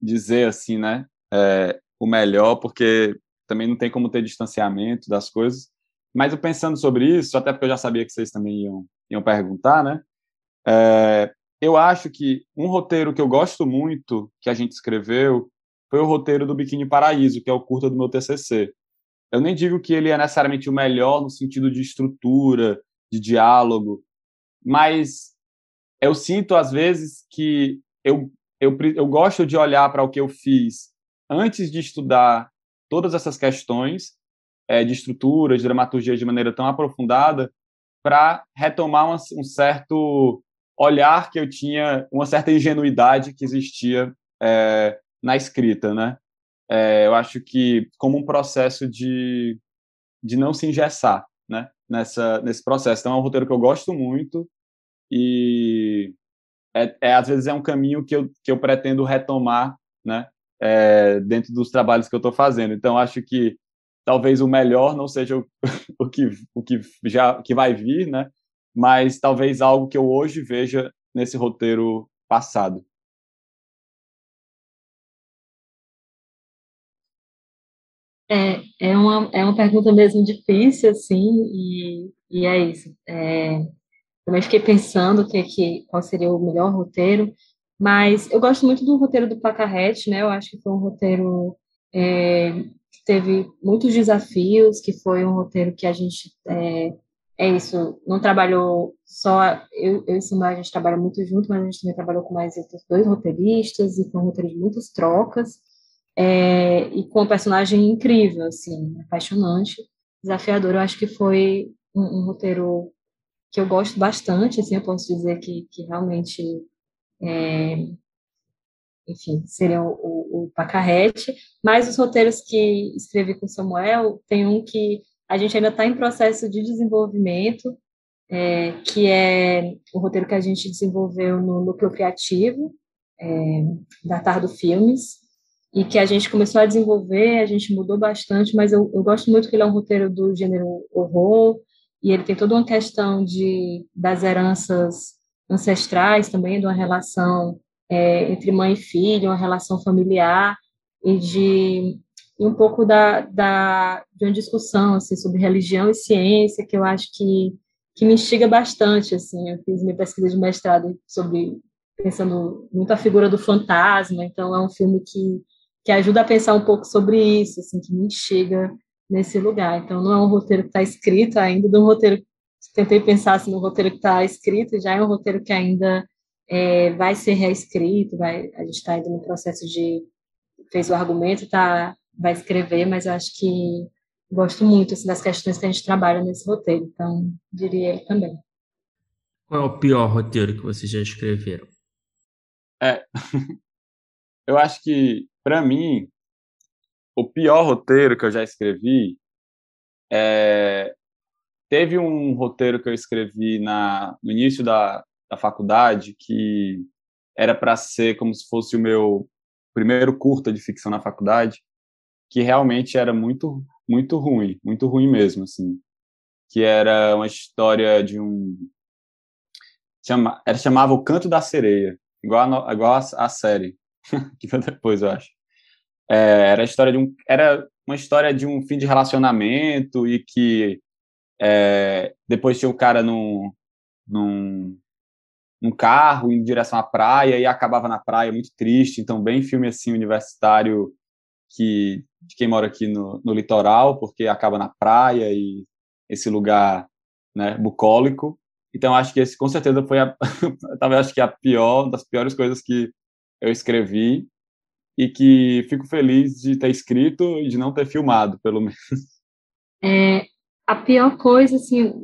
dizer assim, né? É, o melhor, porque também não tem como ter distanciamento das coisas. Mas eu pensando sobre isso, até porque eu já sabia que vocês também iam, iam perguntar, né? É, eu acho que um roteiro que eu gosto muito, que a gente escreveu, foi o roteiro do Biquíni Paraíso, que é o curta do meu TCC. Eu nem digo que ele é necessariamente o melhor no sentido de estrutura, de diálogo, mas eu sinto às vezes que eu eu, eu gosto de olhar para o que eu fiz antes de estudar todas essas questões é, de estrutura, de dramaturgia de maneira tão aprofundada, para retomar um, um, certo olhar que eu tinha, uma certa ingenuidade que existia é, na escrita, né? É, eu acho que como um processo de, de não se engessar, né? Nessa, nesse processo. Então é um roteiro que eu gosto muito e é, é, às vezes é um caminho que eu, que eu pretendo retomar, né, é, dentro dos trabalhos que eu estou fazendo. Então, acho que talvez o melhor não seja o, o, que, o que já que vai vir, né, mas talvez algo que eu hoje veja nesse roteiro passado. É, é, uma, é uma pergunta mesmo difícil, assim, e, e é isso. É, também fiquei pensando que, que, qual seria o melhor roteiro, mas eu gosto muito do roteiro do Pacarrete, né? Eu acho que foi um roteiro é, que teve muitos desafios, que foi um roteiro que a gente é, é isso, não trabalhou só eu, eu e Samuel, a gente trabalha muito junto, mas a gente também trabalhou com mais outros dois roteiristas e foi um roteiro de muitas trocas é, e com um personagem incrível, assim, apaixonante, desafiador. Eu acho que foi um, um roteiro que eu gosto bastante, assim, eu posso dizer que, que realmente, é, enfim, seria o, o, o Pacarrete, mas os roteiros que escrevi com Samuel, tem um que a gente ainda está em processo de desenvolvimento, é, que é o roteiro que a gente desenvolveu no Núcleo Criativo, é, da Tardo Filmes, e que a gente começou a desenvolver, a gente mudou bastante, mas eu, eu gosto muito que ele é um roteiro do gênero horror, e ele tem toda uma questão de das heranças ancestrais também, de uma relação é, entre mãe e filho, uma relação familiar e de e um pouco da, da de uma discussão assim sobre religião e ciência que eu acho que que me instiga bastante assim. Eu fiz minha pesquisa de mestrado sobre pensando muito a figura do fantasma então é um filme que que ajuda a pensar um pouco sobre isso assim que me instiga nesse lugar. Então, não é um roteiro que está escrito ainda, de um roteiro tentei pensar assim, no roteiro que está escrito, já é um roteiro que ainda é, vai ser reescrito, vai, a gente está ainda no processo de fez o argumento, tá, vai escrever, mas eu acho que gosto muito assim, das questões que a gente trabalha nesse roteiro, então diria ele também. Qual é o pior roteiro que vocês já escreveram? É, eu acho que para mim o pior roteiro que eu já escrevi é, teve um roteiro que eu escrevi na, no início da, da faculdade que era para ser como se fosse o meu primeiro curta de ficção na faculdade, que realmente era muito muito ruim, muito ruim mesmo, assim, que era uma história de um chama, era chamava o Canto da Sereia, igual a, igual a, a série que foi depois, eu acho. É, era a história de um era uma história de um fim de relacionamento e que é, depois tinha o cara num, num, num carro em direção à praia e acabava na praia muito triste. Então bem filme assim universitário que de quem mora aqui no, no litoral porque acaba na praia e esse lugar né bucólico. Então acho que esse com certeza foi a talvez acho que a pior das piores coisas que eu escrevi e que fico feliz de ter escrito e de não ter filmado, pelo menos. É, a pior coisa, assim,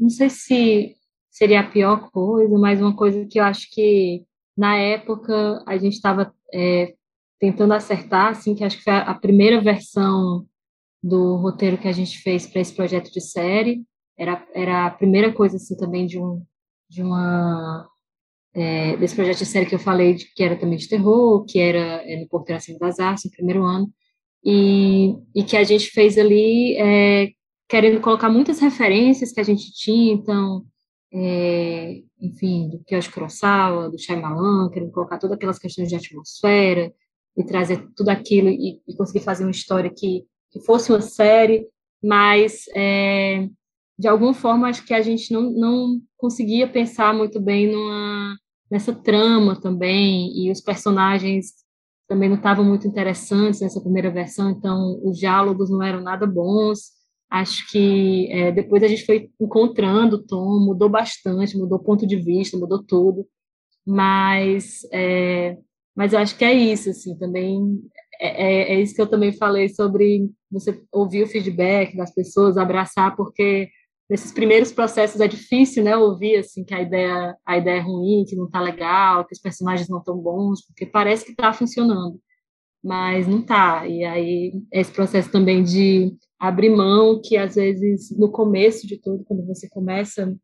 não sei se seria a pior coisa, mas uma coisa que eu acho que na época a gente estava é, tentando acertar, assim, que acho que foi a primeira versão do roteiro que a gente fez para esse projeto de série. Era, era a primeira coisa, assim, também de um de uma é, desse projeto de série que eu falei, de, que era também de terror, que era é, no Porteiro Acima das Artes, no primeiro ano, e, e que a gente fez ali é, querendo colocar muitas referências que a gente tinha, então, é, enfim, do Kyoshi Kurosawa, do Shyamalan, querendo colocar todas aquelas questões de atmosfera e trazer tudo aquilo e, e conseguir fazer uma história que, que fosse uma série, mas é, de alguma forma acho que a gente não, não conseguia pensar muito bem numa, nessa trama também, e os personagens também não estavam muito interessantes nessa primeira versão, então os diálogos não eram nada bons, Acho que é, depois a gente foi encontrando o tom, mudou bastante, mudou ponto de vista, mudou tudo, mas é, mas eu acho que é isso, assim, também é, é, é, isso que eu também falei sobre você ouvir o feedback das pessoas, abraçar, porque nesses primeiros processos é difícil, né, ouvir assim que a ideia a ideia é ruim, que não tá legal, que os personagens não estão bons, porque parece que está funcionando, mas não tá. E aí esse processo também de abrir mão, que às vezes no começo de tudo, quando você começa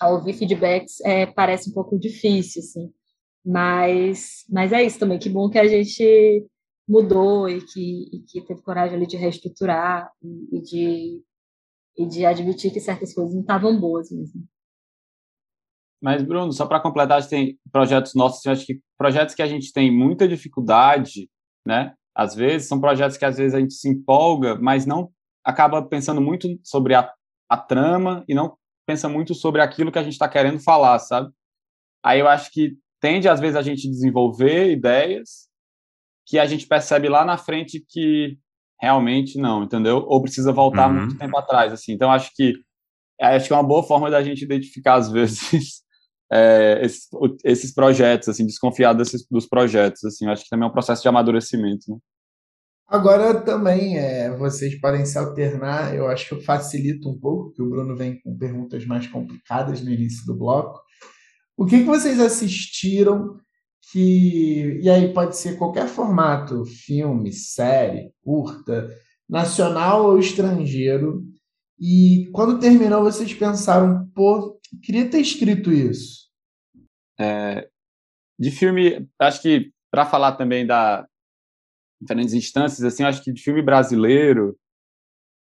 a ouvir feedbacks, é, parece um pouco difícil, assim. Mas, mas é isso também, que bom que a gente mudou e que, e que teve coragem ali de reestruturar e, e, de, e de admitir que certas coisas não estavam boas mesmo. Mas, Bruno, só para completar, tem projetos nossos, acho que projetos que a gente tem muita dificuldade, né? Às vezes, são projetos que às vezes a gente se empolga, mas não acaba pensando muito sobre a, a trama e não pensa muito sobre aquilo que a gente está querendo falar, sabe? Aí eu acho que tende, às vezes, a gente desenvolver ideias que a gente percebe lá na frente que realmente não, entendeu? Ou precisa voltar uhum. muito tempo atrás, assim. Então, acho que acho que é uma boa forma da gente identificar, às vezes, é, esses, esses, projetos, assim, desconfiar desses, dos projetos, assim. acho que também é um processo de amadurecimento, né? Agora também é, vocês podem se alternar, eu acho que eu facilito um pouco, porque o Bruno vem com perguntas mais complicadas no início do bloco. O que, que vocês assistiram que. E aí pode ser qualquer formato, filme, série, curta, nacional ou estrangeiro. E quando terminou, vocês pensaram, pô, queria ter escrito isso. É, de filme, acho que para falar também da, diferentes instâncias, assim, acho que de filme brasileiro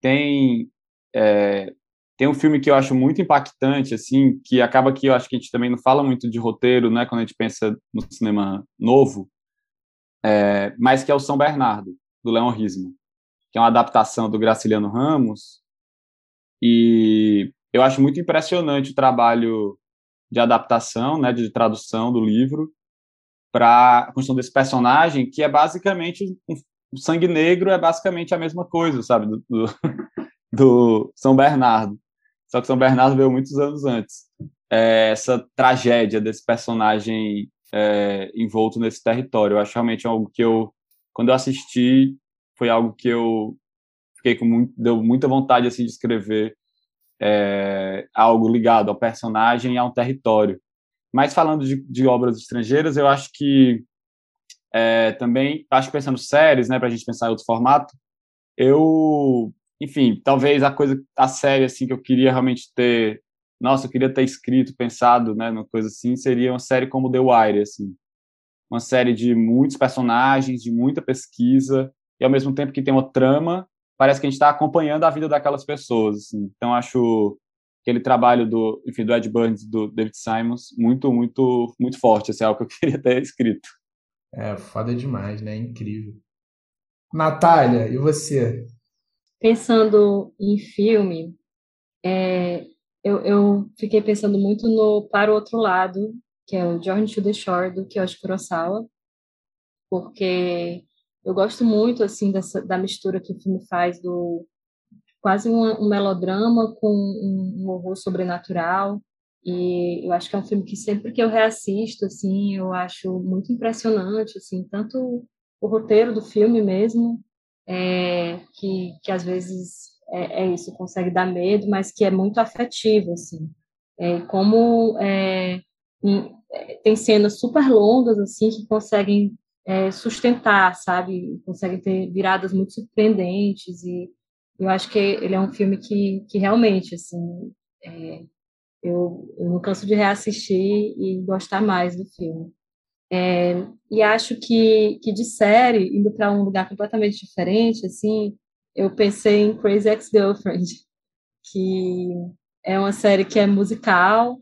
tem é, tem um filme que eu acho muito impactante, assim, que acaba que eu acho que a gente também não fala muito de roteiro, né, quando a gente pensa no cinema novo, é, mas que é o São Bernardo, do Leon Rismo, que é uma adaptação do Graciliano Ramos, e eu acho muito impressionante o trabalho de adaptação, né, de tradução do livro, para a construção desse personagem, que é basicamente o sangue negro é basicamente a mesma coisa, sabe, do, do, do São Bernardo. Só que São Bernardo veio muitos anos antes. É, essa tragédia desse personagem é, envolto nesse território. Eu acho realmente algo que eu, quando eu assisti, foi algo que eu fiquei com muito, deu muita vontade assim de escrever é, algo ligado ao personagem e a um território. Mas falando de, de obras estrangeiras, eu acho que é, também, acho que pensando séries, né, para a gente pensar em outro formato, eu, enfim, talvez a coisa, a série assim que eu queria realmente ter, nossa, eu queria ter escrito, pensado, né, numa coisa assim, seria uma série como The Wire, assim, uma série de muitos personagens, de muita pesquisa e ao mesmo tempo que tem uma trama, parece que a gente está acompanhando a vida daquelas pessoas, assim. Então acho aquele trabalho do, enfim, do Ed Burns, do David Simons, muito, muito, muito forte. Esse é algo que eu queria ter escrito. É, foda demais, né? Incrível. Natália, e você? Pensando em filme, é, eu, eu, fiquei pensando muito no Para o Outro Lado, que é o Journey to the Shore, do Kiyoshi Kurosawa, porque eu gosto muito, assim, dessa, da mistura que o filme faz do quase um, um melodrama com um, um, horror sobrenatural. E eu acho que é um filme que sempre que eu reassisto, assim, eu acho muito impressionante, assim, tanto o roteiro do filme mesmo, é, que, que às vezes é, é, isso, consegue dar medo, mas que é muito afetivo, assim. É, como é, é, tem cenas super longas, assim, que conseguem é, sustentar, sabe? Consegue ter viradas muito surpreendentes e eu acho que ele é um filme que, que realmente, assim, eu, eu não canso de reassistir e gostar mais do filme. É, e acho que, que de série, indo para um lugar completamente diferente, assim, eu pensei em Crazy Ex-Girlfriend, que é uma série que é musical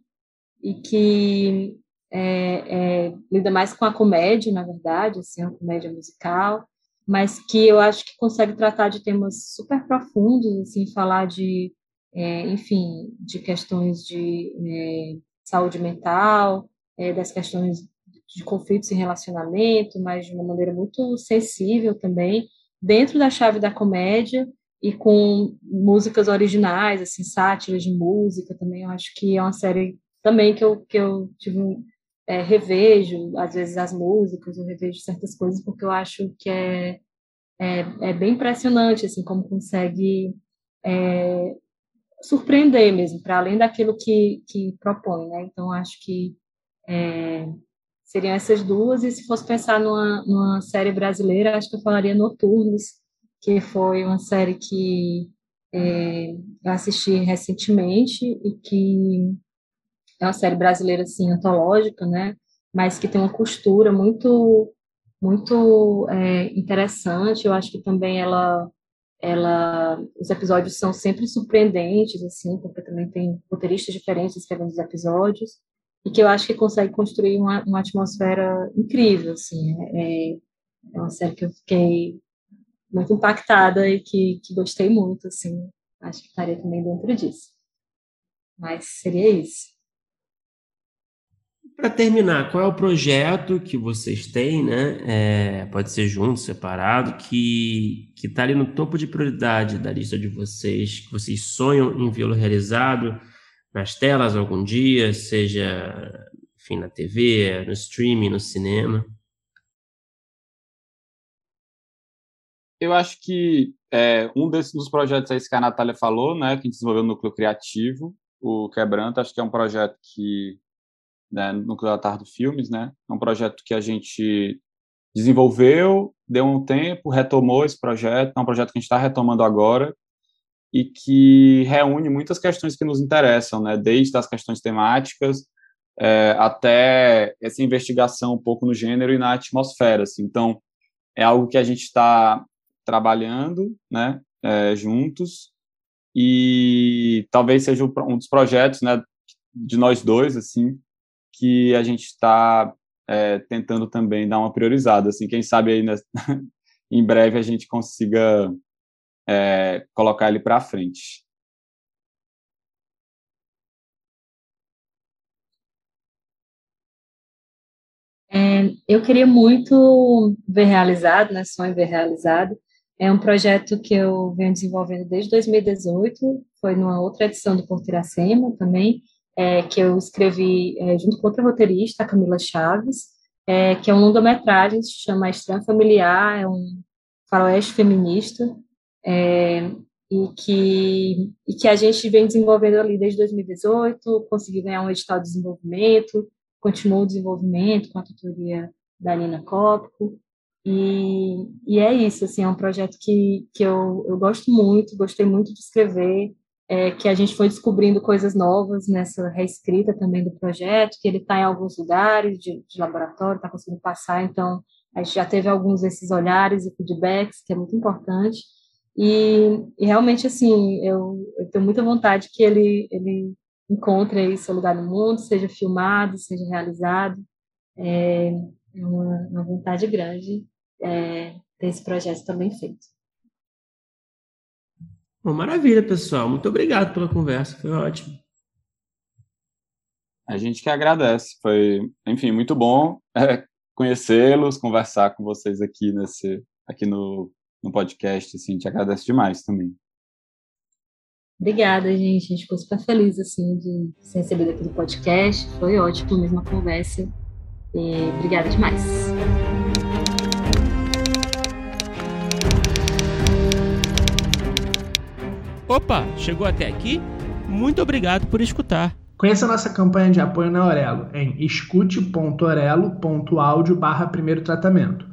e que é, é, lida mais com a comédia, na verdade, assim, uma comédia musical, mas que eu acho que consegue tratar de temas super profundos, assim, falar de, é, enfim, de questões de é, saúde mental, é, das questões de conflitos em relacionamento, mas de uma maneira muito sensível também, dentro da chave da comédia e com músicas originais, assim, sátiras de música também. Eu acho que é uma série também que eu, que eu tive é, revejo, às vezes, as músicas, eu revejo certas coisas, porque eu acho que é, é, é bem impressionante, assim, como consegue é, surpreender mesmo, para além daquilo que, que propõe, né? Então, acho que é, seriam essas duas, e se fosse pensar numa, numa série brasileira, acho que eu falaria Noturnos, que foi uma série que é, eu assisti recentemente e que é uma série brasileira assim antológica, né? Mas que tem uma costura muito muito é, interessante. Eu acho que também ela ela os episódios são sempre surpreendentes assim, porque também tem roteiristas diferentes escrevendo os episódios e que eu acho que consegue construir uma, uma atmosfera incrível assim. É, é uma série que eu fiquei muito impactada e que, que gostei muito assim. Acho que estaria também dentro disso. Mas seria isso. Para terminar, qual é o projeto que vocês têm, né? É, pode ser junto, separado, que que está ali no topo de prioridade da lista de vocês, que vocês sonham em vê-lo realizado nas telas algum dia, seja enfim, na TV, no streaming, no cinema? Eu acho que é, um desses dos projetos aí que a Natália falou, né, que a gente desenvolveu no Núcleo Criativo, o Quebranto, acho que é um projeto que né, Núcleo da Tardo Filmes, né? É um projeto que a gente desenvolveu, deu um tempo, retomou esse projeto, é um projeto que a gente está retomando agora e que reúne muitas questões que nos interessam, né? Desde as questões temáticas é, até essa investigação um pouco no gênero e na atmosfera. Assim. Então, é algo que a gente está trabalhando, né? É, juntos e talvez seja um dos projetos, né? De nós dois, assim, que a gente está é, tentando também dar uma priorizada. Assim, quem sabe aí né, em breve a gente consiga é, colocar ele para frente. É, eu queria muito ver realizado, né, sonho ver realizado. É um projeto que eu venho desenvolvendo desde 2018, foi numa outra edição do Porto Iracema também, é, que eu escrevi é, junto com outra roteirista, a Camila Chaves, é, que é um longa-metragem, se chama Estranha Familiar, é um faroeste feminista, é, e, que, e que a gente vem desenvolvendo ali desde 2018, consegui ganhar um edital de desenvolvimento, continuou o desenvolvimento com a tutoria da Nina Cópico, e, e é isso, assim, é um projeto que, que eu, eu gosto muito, gostei muito de escrever, é, que a gente foi descobrindo coisas novas nessa reescrita também do projeto, que ele está em alguns lugares de, de laboratório, está conseguindo passar, então a gente já teve alguns desses olhares e feedbacks, que é muito importante, e, e realmente, assim, eu, eu, tenho muita vontade que ele, ele encontre aí seu lugar no mundo, seja filmado, seja realizado, é, é uma, uma vontade grande é, ter esse projeto também feito. Bom, maravilha, pessoal. Muito obrigado pela conversa, foi ótimo. A gente que agradece. Foi, enfim, muito bom é, conhecê-los, conversar com vocês aqui nesse, aqui no, no podcast. Assim, te agradece demais também. Obrigada, gente. A gente ficou super feliz assim de ser recebida aqui no podcast. Foi ótimo mesmo a conversa. E obrigada demais. Opa, chegou até aqui? Muito obrigado por escutar. Conheça nossa campanha de apoio na Orelo em escute.orelo.audio barra primeiro tratamento